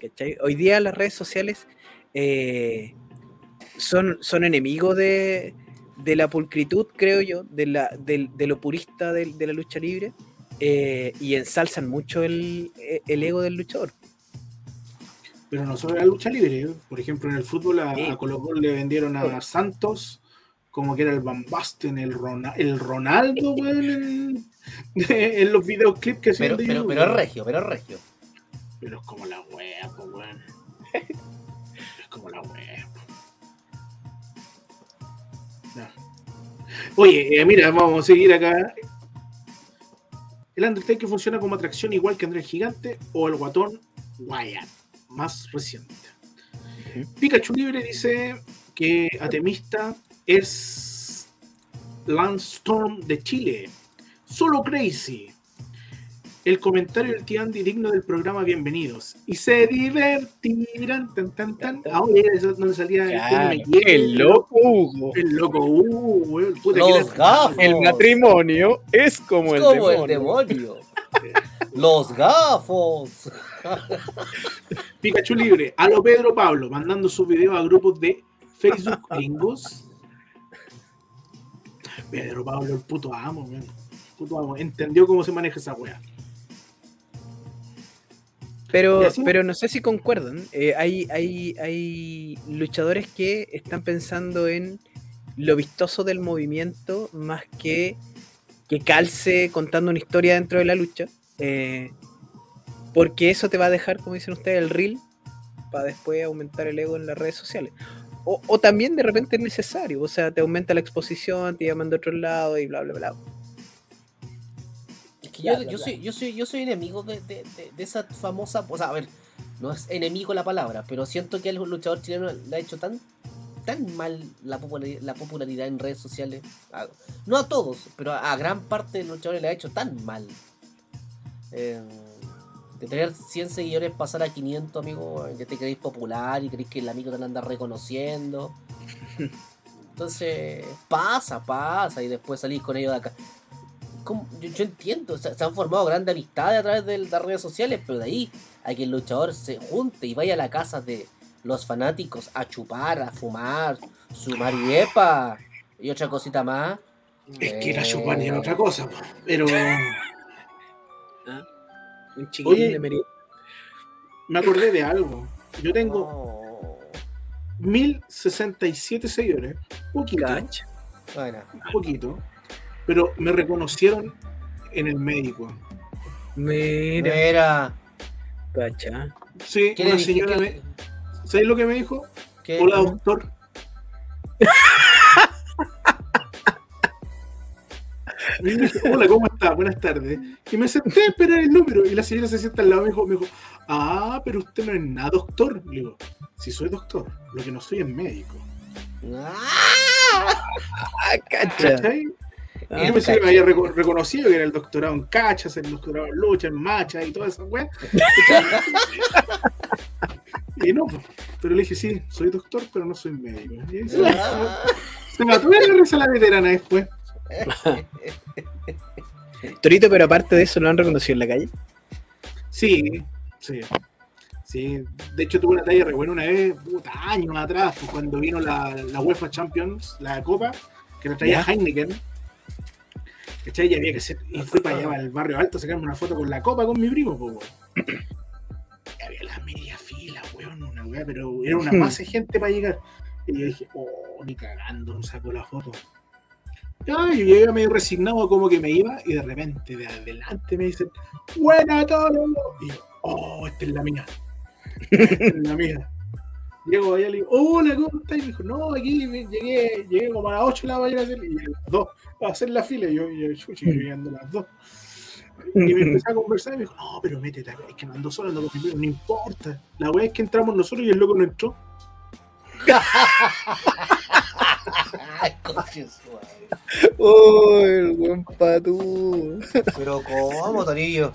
¿cachai? Hoy día las redes sociales eh, son, son enemigos de, de la pulcritud, creo yo, de, la, del- de lo purista del- de, la lucha libre eh, y ensalzan mucho el, el ego del luchador. Pero no solo la lucha libre. ¿eh? Por ejemplo, en el fútbol a, Sí. a Colo Colo le vendieron a Santos como que era el Van Basten, el, Rona- el Ronaldo, weón, en, [LAUGHS] en los videoclips que hacían Pero, de pero, pero es regio, pero es regio. Pero es como la wea, weón. [LAUGHS] Es como la wea. Oye, eh, mira, vamos a seguir acá. El Undertaker funciona como atracción igual que André el Gigante o el guatón Wyatt, más reciente. Pikachu Libre dice que Atemista es Lance Storm de Chile. Solo Crazy. El comentario del tío Andy digno del programa Bienvenidos. Y se divertirán. Tan, tan, tan. Ahora eso donde salía el Claro, Miguel, el loco Hugo. El loco, uh, weón, puta Los gafos. El matrimonio es como, Es el, como demonio. el demonio. [LAUGHS] Los gafos. [LAUGHS] Pikachu Libre. A lo Pedro Pablo, mandando sus videos a grupos de Facebook gringos. Pedro Pablo, el puto amo, weón. Puto amo. Entendió cómo se maneja esa wea. Pero, pero no sé si concuerdan. Eh, hay, hay, hay luchadores que están pensando en lo vistoso del movimiento más que que calce contando una historia dentro de la lucha. eh, porque eso te va a dejar, como dicen ustedes, el reel para después aumentar el ego en las redes sociales. O, o también de repente es necesario, o sea, te aumenta la exposición, te llaman de otro lado y bla, bla, bla. Que yo, yo soy, yo soy, yo soy enemigo de, de, de- de esa famosa. O sea, a ver, no es enemigo la palabra, pero siento que el luchador chileno le ha hecho tan tan mal la popularidad, la popularidad en redes sociales. A- no a todos, pero a, a gran parte de los luchadores le ha hecho tan mal. Eh, de tener 100 seguidores pasar a 500, amigo, ya te creéis popular y creéis que el amigo te lo anda reconociendo. [LAUGHS] Entonces, pasa, pasa, y después salís con ellos de acá. Yo, yo entiendo, o sea, se han formado grandes amistades a través de las redes sociales, pero de ahí a que el luchador se junte y vaya a la casa de los fanáticos a chupar, a fumar, su mariepa y otra cosita más. Es que la Eh, chupar era otra cosa, pero [LAUGHS] Un chiquilín Oye, de Meri- me acordé de algo. Yo tengo no. 1067 seguidores, poquito. Bueno, poquito, pero me reconocieron en el médico. Mira, mira, cacha. Sí, ¿qué le una dije? señora ¿Qué- me... ¿Sabes lo que me dijo? qué- Hola, doctor. [LAUGHS] Me dice, Hola, ¿cómo está? Buenas tardes. Y me senté a esperar el número. Y la señora se sienta al lado y me dijo, me dijo, ah, pero usted no es nada doctor. Le digo, sí soy doctor, lo que no soy es médico. ¡Ah! Ah, cacha. ¿Cachai? Ah, yo pensé que me había reco- reconocido que era el doctorado en cachas, el doctorado en lucha, en macha y toda esa weá. [LAUGHS] y no, pues, pero le dije, sí, soy doctor, pero no soy médico. Y se, Ah. se mató la risa la veterana después. [LAUGHS] Torito, pero aparte de eso, ¿lo han reconocido en la calle? Sí, sí. Sí, de hecho tuve una talla re buena una vez, puta, años atrás, pues, cuando vino la, la UEFA Champions, la Copa, que la traía Ya. Heineken. ¿Cachai? Y había que hacer, y fui para allá, al barrio alto, a sacarme una foto con la Copa con mi primo, pues, weón. Y había la media fila, weón, una weá, pero era una [LAUGHS] masa de gente para llegar. Y yo dije, oh, ni cagando, no saco la foto. Ya, yo llegué medio resignado como que me iba, y de repente de adelante me dicen, buena todo. Y yo, Oh, esta es la mía. [LAUGHS] Esta es la mía. Llego allá y le digo, hola, ¿cómo estás? Y me dijo, no, aquí llegué, llegué como a las 8 de la mañana y a las 2 a hacer la fila. Y yo, y yo, chuchi, yo llegando a las 2. Y me empecé a conversar y me dijo, no, pero métete es que no ando solo, ando con mi primo, no importa. La weá es que entramos nosotros y el loco no entró. Madre. Oh, el buen patú. Pero ¿cómo, Torillo?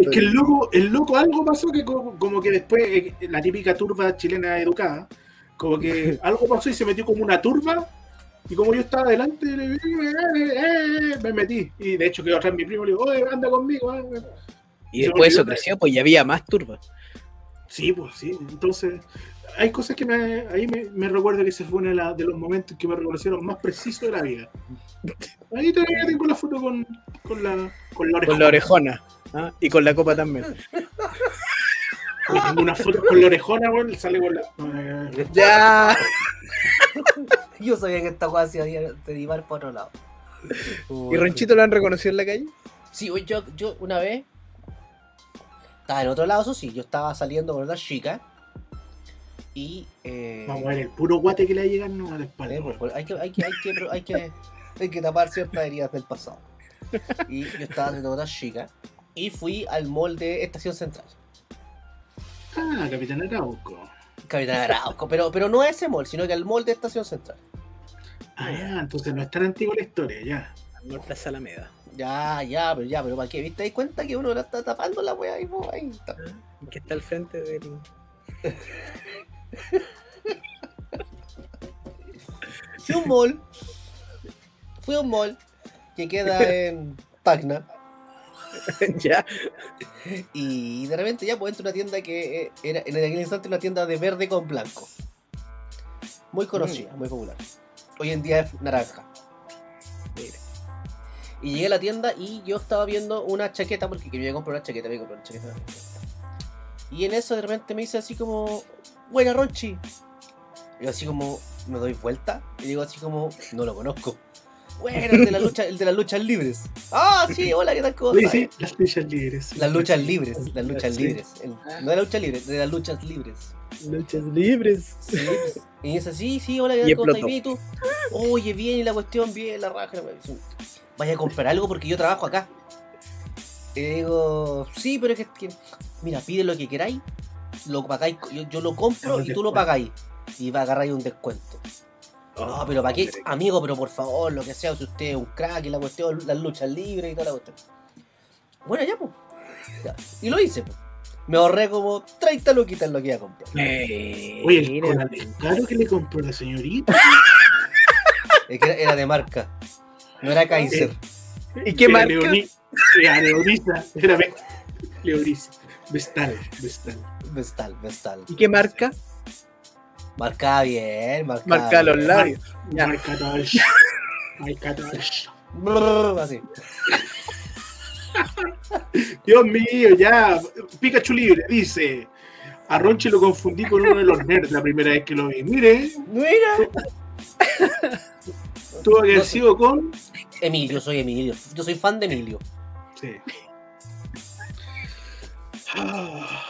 Es que el loco, el loco algo pasó que como, como que después, eh, la típica turba chilena educada, como que [LAUGHS] algo pasó y se metió como una turba. Y como yo estaba adelante, eh, eh, eh, me metí. Y de hecho quedó atrás mi primo, le digo, oye, anda conmigo. ah". Y después eso creció, pues ya había más turba. Sí, pues sí. Entonces, hay cosas que me, ahí me, me recuerdo que ese fue uno de, la- de los momentos que me reconocieron más preciso de la vida. Ahí todavía tengo la foto con, con la con la Con la orejona. ¿ah? Y con la copa también. Tengo una foto con la orejona, weón, sale con la. Ya. [LAUGHS] Yo sabía que esta weá se iba a derivar por otro lado. ¿Y Ronchito lo han reconocido en la calle? Sí, yo, yo una vez estaba en otro lado, eso sí, yo estaba saliendo con una chica y eh, Vamos a ver el puro guate que le va a llegar no a la espalda. eh, hay, que, hay, que, hay, que, hay, que, [LAUGHS] hay que tapar ciertas heridas del pasado. Y yo estaba saliendo con una chica y fui al mall de Estación Central. Ah, Capitán Arauco. Capitán Arauco, pero, pero no a ese mall, sino que al mall de Estación Central. Ah, ya, entonces no es tan antigua la historia, ya. Amor Plaza Alameda. Ya, ya, pero ya, pero ¿para qué? ¿Viste? ¿Te das cuenta que uno la está tapando la wea ahí, pues, ahí está. Que está al frente del. [LAUGHS] Fui a un mall. Fui a un mall que queda en Tacna. [LAUGHS] ya. Y de repente ya pues entro a una tienda que eh, era en aquel instante una tienda de verde con blanco. Muy conocida, muy popular. Hoy en día es naranja. Y llegué a la tienda y yo estaba viendo una chaqueta, porque quería comprar una chaqueta, a comprar una chaqueta. Y en eso de repente me dice así como, buena Ronchi. Y yo así como, me doy vuelta y digo así como, no lo conozco. Bueno, el de la lucha, el de las luchas libres. Ah, sí, hola, ¿qué tal? ¿Cómo Oye, estás? sí, las luchas libres. Las luchas libres, las luchas Sí. libres. El- no de la lucha libre, de las luchas libres. Luchas libres. Sí. Y dice, sí, sí, hola, ¿qué tal? ¿Cómo estás? explotó. Bien, ¿y tú? Oye, bien, y la cuestión, bien, la raja. me dice, Vaya a comprar algo porque yo trabajo acá. Y digo, sí, pero es que, que- mira, pide lo que queráis, lo pagáis, yo, yo lo compro y tú lo pagáis. Y va a agarrar un descuento. No, pero ¿para qué? Amigo, pero por favor, lo que sea, si usted es un crack y la cuestión, las luchas libres y toda la cuestión. Bueno, ya, pues. Ya. Y lo hice, pues. Me ahorré como 30 luquitas en lo que iba a comprar. Eh, Oye, el mira. caro que le compró la señorita. [LAUGHS] Es que era, era de marca. No era Kaiser. ¿Y qué Era marca? Leoni- Era Leonisa. Era Leonisa. Vestal, Vestal. Vestal, Vestal. ¿Y qué marca? Marcaba bien, marcaba Marca los labios. Marca Tosh. Marca Tosh. Brrr, Así. [LAUGHS] Dios mío, ya. Pikachu libre, dice. A Ronchi lo confundí con uno de los nerds la primera vez que lo vi. Mire, Mira. tuvo que haber sido con. Emilio, soy Emilio. Yo soy fan de Emilio. Sí. [LAUGHS]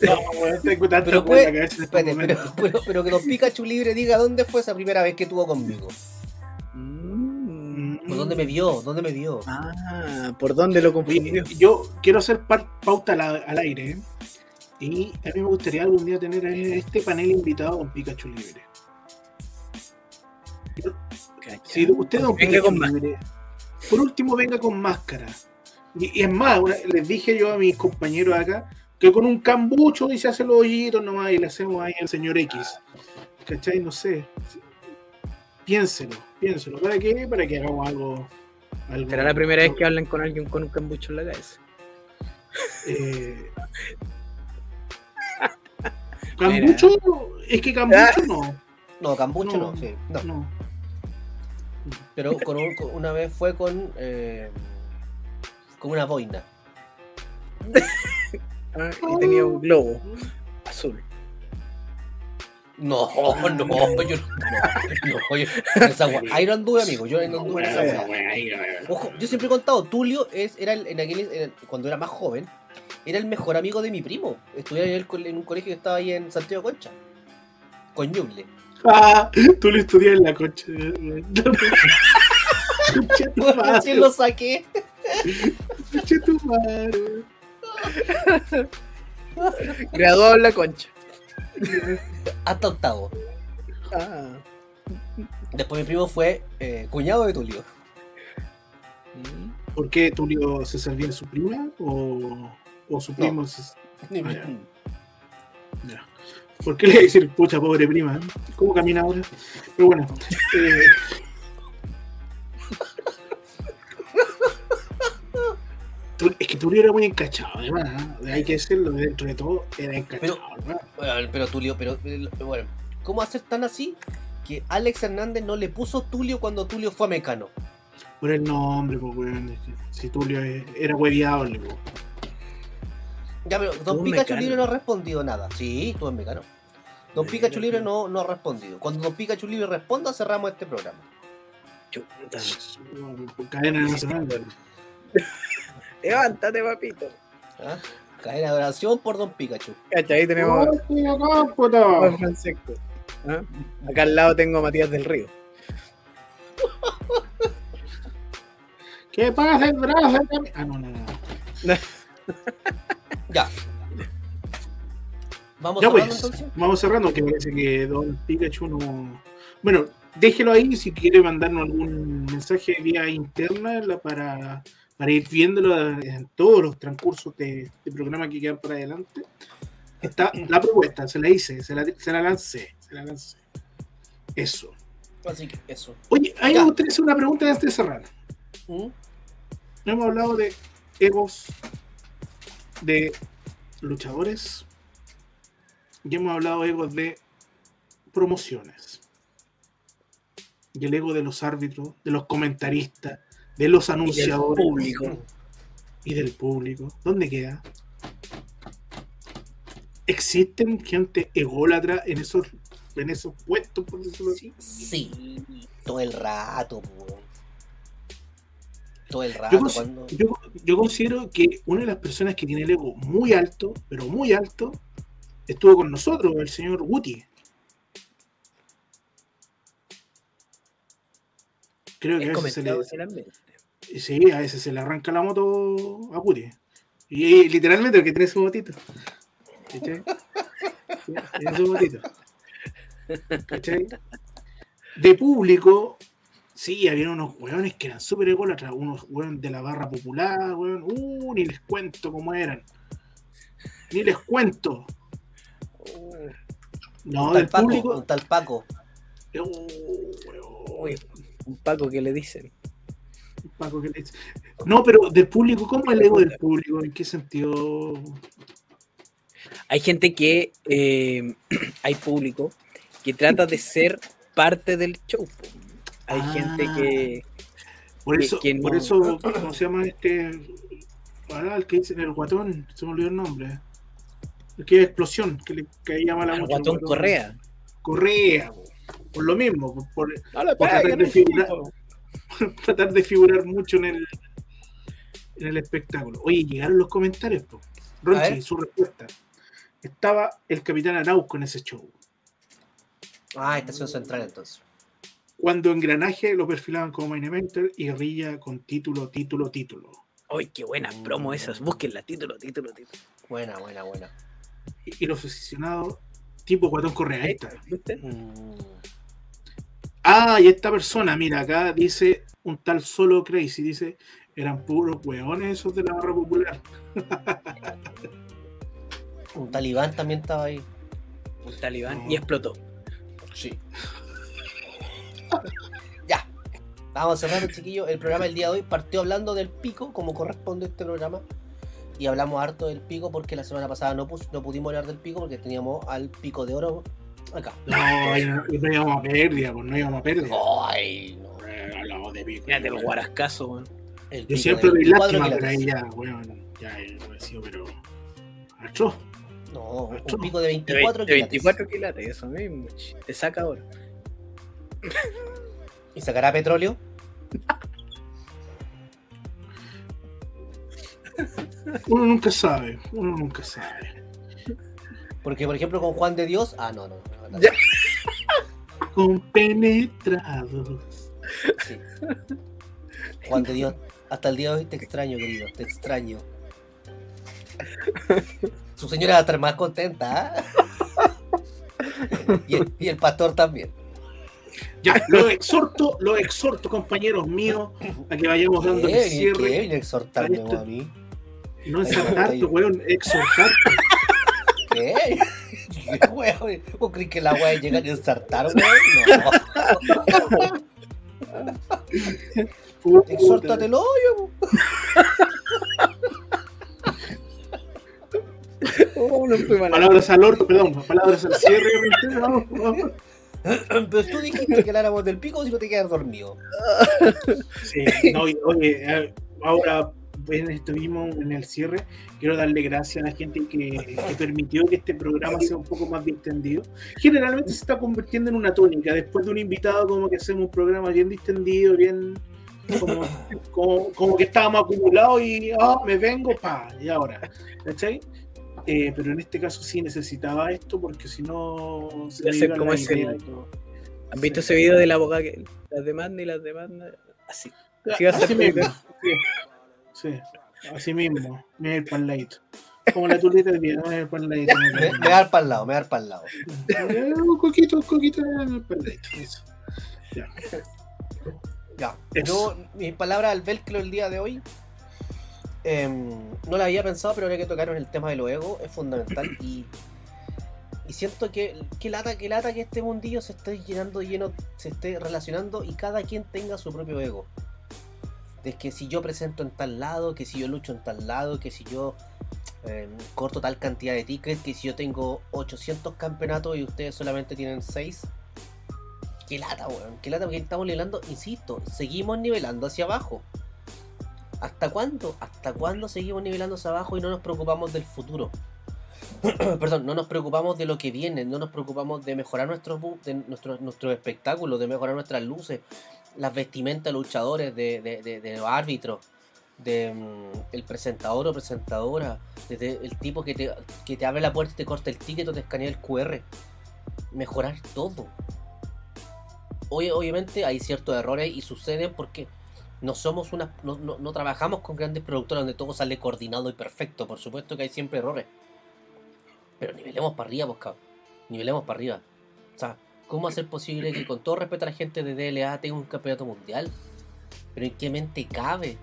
No, Pero puede- la cabeza en este Espérate, pero, pero, pero que Don Pikachu libre diga dónde fue esa primera vez que estuvo conmigo. Mm. ¿Por dónde me vio? ¿Dónde me vio? Ah, ¿por dónde lo confundió? yo quiero hacer pauta al, al aire. ¿eh? Y a mí me gustaría algún día tener a este panel invitado con Pikachu Libre. Si usted don Venga Pikachu con. Libre, por último venga con máscara. Y, y es más, una- les dije yo a mis compañeros acá que con un cambucho y se hace los hoyitos nomás y le hacemos ahí al señor X. ¿Cachai? No sé. Piénselo, piénselo. ¿Para qué? Para que hagamos algo. algo Será la primera vez que hablan con alguien con un cambucho en la cabeza. Eh, [LAUGHS] Cambucho, es que Cambucho no. No, Cambucho no, No, sí. No. no. Pero con un- con- una vez fue con. eh, con una boina. [LAUGHS] Ah, y tenía un globo azul. No, no, yo no. No, no, yo, esa wea- ahí no anduve, amigo. Yo no anduve en esa wea. Ojo, yo siempre he contado, Tulio es, era el- en aquel, en- cuando era más joven, era el mejor amigo de mi primo. Estudiaba en, el cole- en un colegio que estaba ahí en Santiago Concha. Con Ñuble. Ah, tú lo estudias en la concha. [LAUGHS] Concha tu madre, lo saqué. concha tu madre. Graduado en la concha. Hasta octavo. Ah. Después mi primo fue eh, cuñado de Tulio. ¿Por qué Tulio se servía de su prima? ¿O, o su primo se- [LAUGHS] ya. ya. ¿Por qué le voy a decir pucha pobre prima? ¿Cómo camina ahora? Pero bueno. eh, [LAUGHS] Es que Tulio era muy encachado, además, ¿eh? hay que decirlo, dentro de todo era encachado. ¿verdad? Bueno, pero Tulio, pero pero, bueno, ¿cómo hacer tan así que Alex Hernández no le puso Tulio cuando Tulio fue a Mecano? Por el nombre, pues, Si Tulio es- era hueviable, pues. Ya, pero Don Pikachu. Libre no ha respondido nada. Sí, estuvo en Mecano. Don Pikachu Libre tú. no, no ha respondido. Cuando Don Pikachu Libre responda, cerramos este programa. Chuta. Cadena nacional, weón. Levántate, papito. ¿ah? Cadena de oración por Don Pikachu. Cacha, ahí tenemos ¡Hostia, a cómputo! Francesco. ¿Ah? Acá al lado tengo a Matías del Río. ¿Qué pasa el brazo? Ah, no, no, no. [LAUGHS] Ya. ¿Vamos Ya cerrando pues, entonces? vamos cerrando, que parece que Don Pikachu no. Bueno, déjelo ahí si quiere mandarnos algún mensaje vía interna la- para, para ir viéndolo en todos los transcursos de, de programa que quedan para adelante. Está [CLEARS THROAT] la propuesta, se la hice, se la, se la lancé, se la lancé. Eso. Así que eso. Oye, ahí Ya. me gustaría hacer una pregunta antes de cerrar. ¿Mm? No hemos hablado de egos de luchadores. Y hemos hablado de egos de promociones. Y el ego de los árbitros, de los comentaristas, de los anunciadores público. y del público. ¿Dónde queda? ¿Existen gente ególatra en esos, en esos puestos, por decirlo así? Sí. Todo el rato, po. Todo el Yo, rato cons- cuando. yo- yo considero que una de las personas que tiene el ego muy alto, pero muy alto, estuvo con nosotros, el señor Guti. Creo que a veces, se le, sí, a veces se le arranca la moto a Guti. Y literalmente el que tiene su motito. ¿Cachai? Sí, tiene su motito. ¿Cachai? De público, sí, había unos hueones que eran súper ególatras, unos hueones de la barra popular, hueón. Uh, ni les cuento cómo eran. Ni les cuento. No, un del tal Paco, público. un tal Paco. Uh, un Paco que le dicen. Paco, ¿qué le dice? No, pero del público, ¿cómo el ego del público? ¿En qué sentido? Hay gente que, eh, [CLEARS THROAT] hay público que trata de ser parte del show. Hay Ah. gente que, Por Que- eso, que no- por eso, ¿cómo se llama este? Ah, el que dice el guatón, se me olvidó el nombre. El que es explosión, que le caía mal a al mucho. el guatón guatón. Correa. Correa, po. por lo mismo, por, por No Por tratar de figurar. [LAUGHS] tratar de figurar mucho en el en el espectáculo. Oye, llegaron los comentarios, po. Ronchi, su respuesta. Estaba el capitán Arauco en ese show. Ah, estación central entonces. Cuando engranaje lo perfilaban como main eventer y guerrilla con título, título, título. Uy, qué buenas promo esas. Búsquenla, título, título, título. Buena, buena, buena. Y, y los aficionados, tipo Guatón Correa. ¿Viste? Mm. Ah, y esta persona, mira, acá dice un tal solo crazy, dice, eran puros hueones esos de la barra popular. Un talibán también estaba ahí. Un talibán No. y explotó. Sí. ya. Vamos cerrando, chiquillos. El programa del día de hoy partió hablando del pico, como corresponde a este programa. Y hablamos harto del pico porque la semana pasada no, pus- no pudimos hablar del pico porque teníamos al pico de oro acá. No, no, íbamos a pérdida, pues no íbamos a pérdida. Ay, no. Eh, hablamos de pico. Mírate el guarascazo, weón. Yo siempre de doy 24 lástima, pero ahí quilates. ya, weón, ya he sido, pero. atroz. No, Esto un pico de De 24 de quilates. 24 quilates, eso mismo. Te saca oro. ¿Y sacará petróleo? Uno nunca sabe, uno nunca sabe. Porque, por ejemplo, con Juan de Dios. Ah, no, no. no, no. [LAUGHS] Compenetrados. Sí. Juan de Dios, hasta el día de hoy te extraño, querido, te extraño. Su señora va a estar más contenta, ¿ah? y, el, y el pastor también. Ya, lo exhorto, lo exhorto, compañeros míos, a que vayamos dando el ¿Qué cierre. a exhortarme a mí? No exhortarte, weón, exhortarte. ¿Qué? ¿Qué weón? ¿Vos crees que la es llegar a ensartar, weón? No. Puta. Exhórtatelo, yo. Oh, no. Palabras al orto, perdón, palabras al cierre. vamos, [LAUGHS] vamos. Pero tú dijiste que habláramos del pico si no te quedas dormido. Sí, no, y- oye, eh, ahora en esto mismo, en el cierre, quiero darle gracias a la gente que, que permitió que este programa sea un poco más distendido. Generalmente se está convirtiendo en una tónica, después de un invitado como que hacemos un programa bien distendido, bien como, como, como que estábamos acumulados y ah, me vengo, pa, y ahora, ¿cachai? Eh, pero en este caso sí necesitaba esto porque si no se me cómo la el- idea todo. ¿Han visto Sí. ese video del abogado que las demanda y las demanda? Así. Sí, va a ser Así mismo. Sí, sí, así mismo. Mira el. Como la tulita de vida, mira el panladito. Me, me para el lado, me dar para el lado. Eh, Un coquito, un coquito el panladito. Eso. Ya, Eso. yo, mis palabras al velcro el día de hoy, em, no la había pensado, pero ahora que tocaron el tema de los egos, es fundamental y, y siento que, que lata, que lata que este mundillo se esté llenando lleno, se esté relacionando y cada quien tenga su propio ego. De que si yo presento en tal lado, que si yo lucho en tal lado, que si yo em, corto tal cantidad de tickets, que si yo tengo 800 campeonatos y ustedes solamente tienen 6. Qué lata, weón. Qué lata porque estamos nivelando, insisto, seguimos nivelando hacia abajo. ¿Hasta cuándo? ¿Hasta cuándo seguimos nivelando hacia abajo y no nos preocupamos del futuro? [CLEARS THROAT] Perdón, no nos preocupamos de lo que viene, no nos preocupamos de mejorar nuestros bu- de nuestro, nuestro espectáculo, de mejorar nuestras luces, las vestimentas de luchadores, de, de, de- los árbitros, de mm, el presentador o presentadora, desde el tipo que te, que te abre la puerta y te corta el ticket o te escanea el QR. Mejorar todo. Oye, obviamente hay ciertos errores y suceden porque no somos una no, no- no trabajamos con grandes productoras donde todo sale coordinado y perfecto. Por supuesto que hay siempre errores. Pero nivelemos para arriba, pues cabrón. Nivelemos para arriba. ¿Cómo hacer posible que con todo respeto a la gente de DLA tenga un campeonato mundial? Pero ¿en qué mente cabe?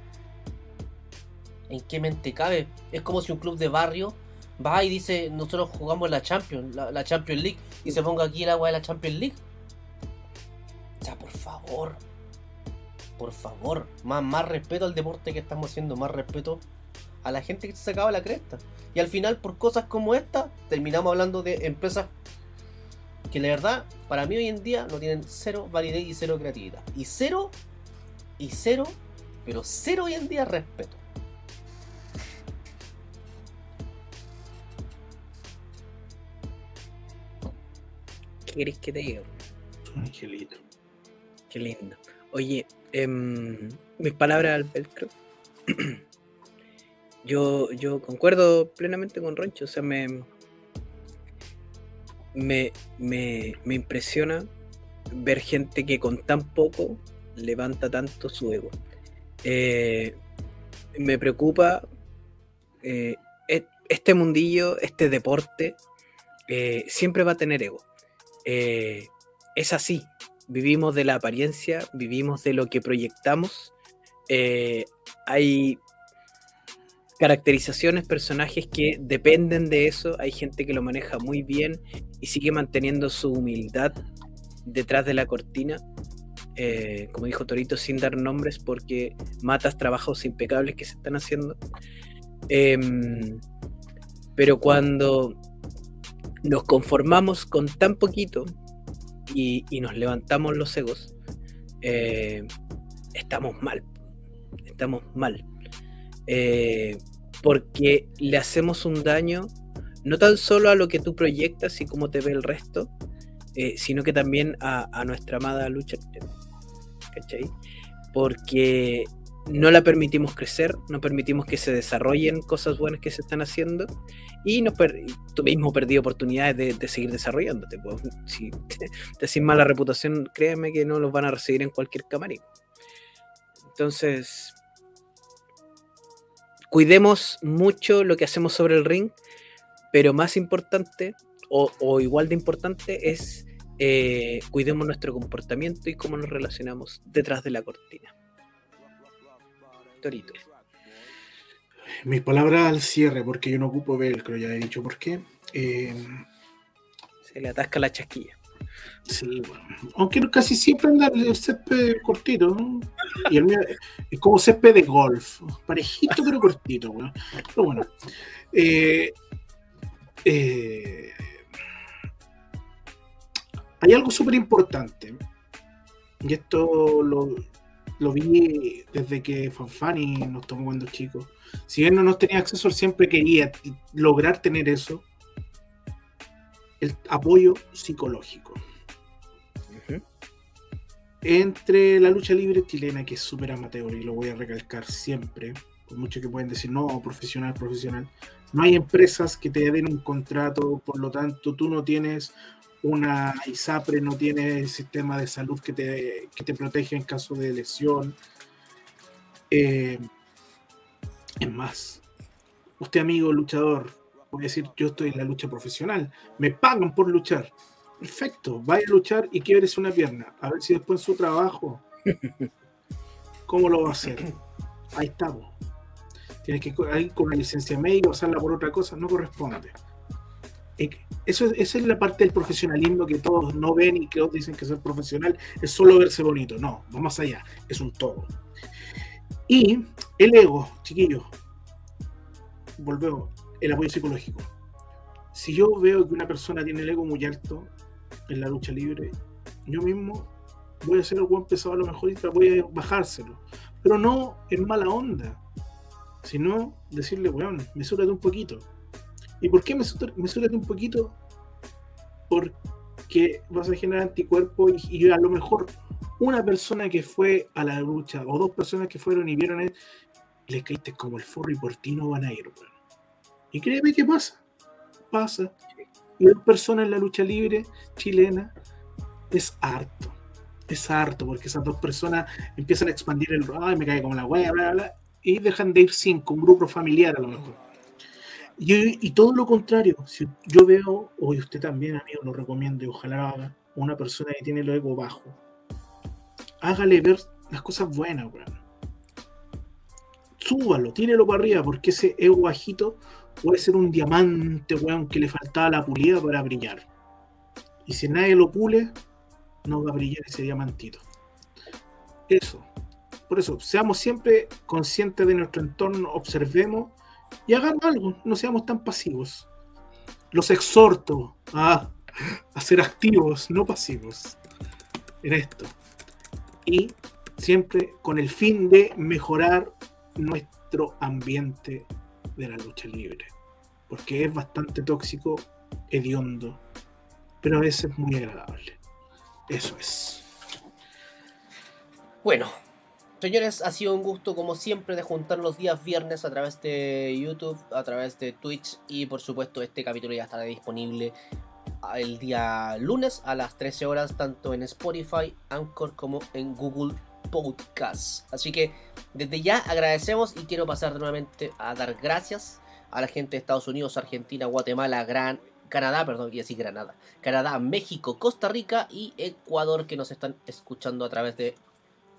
¿En qué mente cabe? Es como si un club de barrio va y dice, nosotros jugamos la Champions, la, Champions League, y se ponga aquí el agua de la Champions League. O sea, por favor. Por favor. Más, más respeto al deporte que estamos haciendo, más respeto a la gente que se sacaba la cresta. Y al final, por cosas como esta, terminamos hablando de empresas que la verdad, para mí hoy en día no tienen cero validez y cero creatividad. Y cero, y cero, pero cero hoy en día respeto. ¿Qué querés que te diga? Angelito. Qué lindo. Oye, em, mis palabras al velcro. [CLEARS THROAT] yo, yo concuerdo plenamente con Roncho. O sea, me, me, me, me impresiona ver gente que con tan poco levanta tanto su ego. Eh, me preocupa eh, e- este mundillo, este deporte, eh, siempre va a tener ego. Es así, vivimos de la apariencia, vivimos de lo que proyectamos. hay caracterizaciones, personajes que dependen de eso. Hay gente que lo maneja muy bien y sigue manteniendo su humildad detrás de la cortina. eh, como dijo Torito, sin dar nombres, porque matas trabajos impecables que se están haciendo. Em, pero cuando nos conformamos con tan poquito y, nos levantamos los egos, eh, estamos mal. Estamos mal. Eh, porque le hacemos un daño no tan solo a lo que tú proyectas y cómo te ve el resto, eh, sino que también a, a nuestra amada lucha. ¿Cachai? Porque no la permitimos crecer, no permitimos que se desarrollen cosas buenas que se están haciendo y tú mismo perdí oportunidades de, de seguir desarrollándote. pues, si te, [LAUGHS] te haces mala reputación, créeme que no los van a recibir en cualquier camarín. Entonces, cuidemos mucho lo que hacemos sobre el ring, pero más importante o, o igual de importante es eh, cuidemos nuestro comportamiento y cómo nos relacionamos detrás de la cortina. Torito. Mis palabras al cierre, porque yo no ocupo velcro, ya he dicho por qué. Eh, Se le atasca la chasquilla. Sí, bueno. Aunque casi siempre anda el césped cortito. ¿no? Y el mío es como césped de golf. Parejito, pero cortito. weón. Pero bueno. Eh, eh, hay algo súper importante. Y esto lo, lo vi desde que Fanfani nos tomó cuando chicos. Si bien no nos tenía acceso, siempre quería lograr tener eso. El apoyo psicológico. Entre la lucha libre chilena, que es súper amateur, y lo voy a recalcar siempre, por mucho que pueden decir, no, profesional, profesional. No hay empresas que te den un contrato, por lo tanto, tú no tienes una ISAPRE, no tienes sistema de salud que te, que te protege en caso de lesión. Eh, es más, usted amigo luchador, puede decir, yo estoy en la lucha profesional, me pagan por luchar. Perfecto, vaya a luchar y quieres una pierna. A ver si después en su trabajo, [LAUGHS] ¿cómo lo va a hacer? Ahí estamos. Tienes que ir con una licencia médica, usarla por otra cosa, no corresponde. Eso, es- esa es la parte del profesionalismo que todos no ven y que todos dicen que ser profesional es solo verse bonito. No, va más allá, es un todo. Y el ego, chiquillos, volvemos, el apoyo psicológico. Si yo veo que una persona tiene el ego muy alto en la lucha libre, yo mismo voy a hacer el buen pesado a lo mejor y voy a bajárselo. Pero no en mala onda, sino decirle, weón, mesúrate un poquito. ¿Y por qué mesúrate, un poquito? Porque vas a generar anticuerpos y, y a lo mejor una persona que fue a la lucha o dos personas que fueron y vieron, les caíste como el forro y por ti no van a ir, weón. Y créeme que pasa, pasa. Dos personas en la lucha libre chilena es harto. Es harto, porque esas dos personas empiezan a expandir el ay, me cae como la wea, bla, bla, bla, y dejan de ir cinco, un grupo familiar a lo mejor. Y, todo lo contrario, si yo veo, o usted también, amigo, lo recomiendo y ojalá lo haga, una persona que tiene el ego bajo, hágale ver las cosas buenas, weón. Súbalo, tírelo para arriba, porque ese ego bajito puede ser un diamante, weón, que le faltaba la pulida para brillar. Y si nadie lo pule, no va a brillar ese diamantito. Eso. Por eso, seamos siempre conscientes de nuestro entorno, observemos y hagamos algo, no seamos tan pasivos. Los exhorto a, a ser activos, no pasivos, en esto. Y siempre con el fin de mejorar nuestro ambiente de la lucha libre. Porque es bastante tóxico, hediondo, pero a veces muy agradable. Eso es. Bueno, señores, ha sido un gusto como siempre de juntar los días viernes a través de YouTube, a través de Twitch y por supuesto este capítulo ya estará disponible el día lunes a las 13 horas tanto en Spotify, Anchor como en Google Podcast. Así que desde ya agradecemos y quiero pasar nuevamente a dar gracias a la gente de Estados Unidos, Argentina, Guatemala, Gran Canadá, perdón, quiero decir Granada, Canadá, México, Costa Rica y Ecuador que nos están escuchando a través de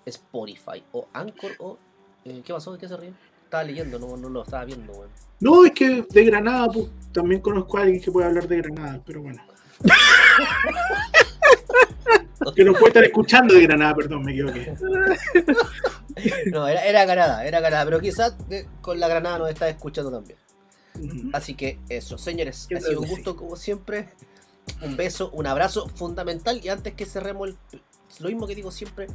Spotify o Anchor o... eh, ¿Qué pasó? ¿De qué se ríe? Estaba leyendo, no, no lo estaba viendo, weón. No, es que de Granada, pues, también conozco a alguien que puede hablar de Granada, pero bueno. [LAUGHS] que nos puede estar escuchando de Granada, perdón, me equivoqué. [LAUGHS] No, era, era Granada, era Granada, pero quizás eh, con la Granada nos está escuchando también. Así que eso, señores, Yo ha sido un gusto como siempre. Un beso, un abrazo fundamental y antes que cerremos el, lo mismo que digo siempre,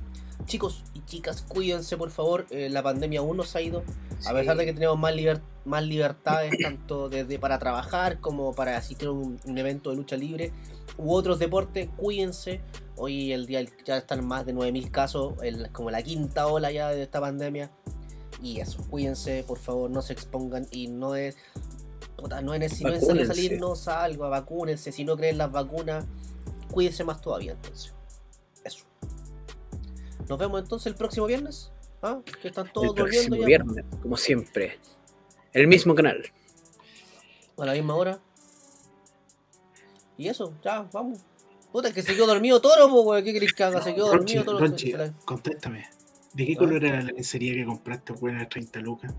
chicos y chicas, cuídense por favor, eh, la pandemia aún no se ha ido, a pesar de que tenemos más, liber- más libertades, tanto desde para trabajar como para asistir a un, un evento de lucha libre u otros deportes, cuídense. Hoy el día ya están más de 9.000 casos, el- como la quinta ola ya de esta pandemia. Y eso, cuídense, por favor, no se expongan y no es. puta, no es, si no es salir, no salga, vacúnense. Si no creen las vacunas, cuídense más todavía entonces. Eso. Nos vemos entonces el próximo viernes. ¿Ah? Que están El todos próximo volviendo ya. viernes, como siempre. El mismo canal. A la misma hora. Y eso, ya, vamos. Puta, que se quedó dormido Toro. ¿Qué querés que haga? Se quedó Ronchi, dormido Toro. Ronchi, se- se la- contéstame. ¿De qué Ah. color era la lencería que compraste, weón, a 30 lucas?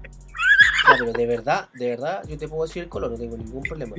Ya, pero de verdad, de verdad, yo te puedo decir el color, no tengo ningún problema.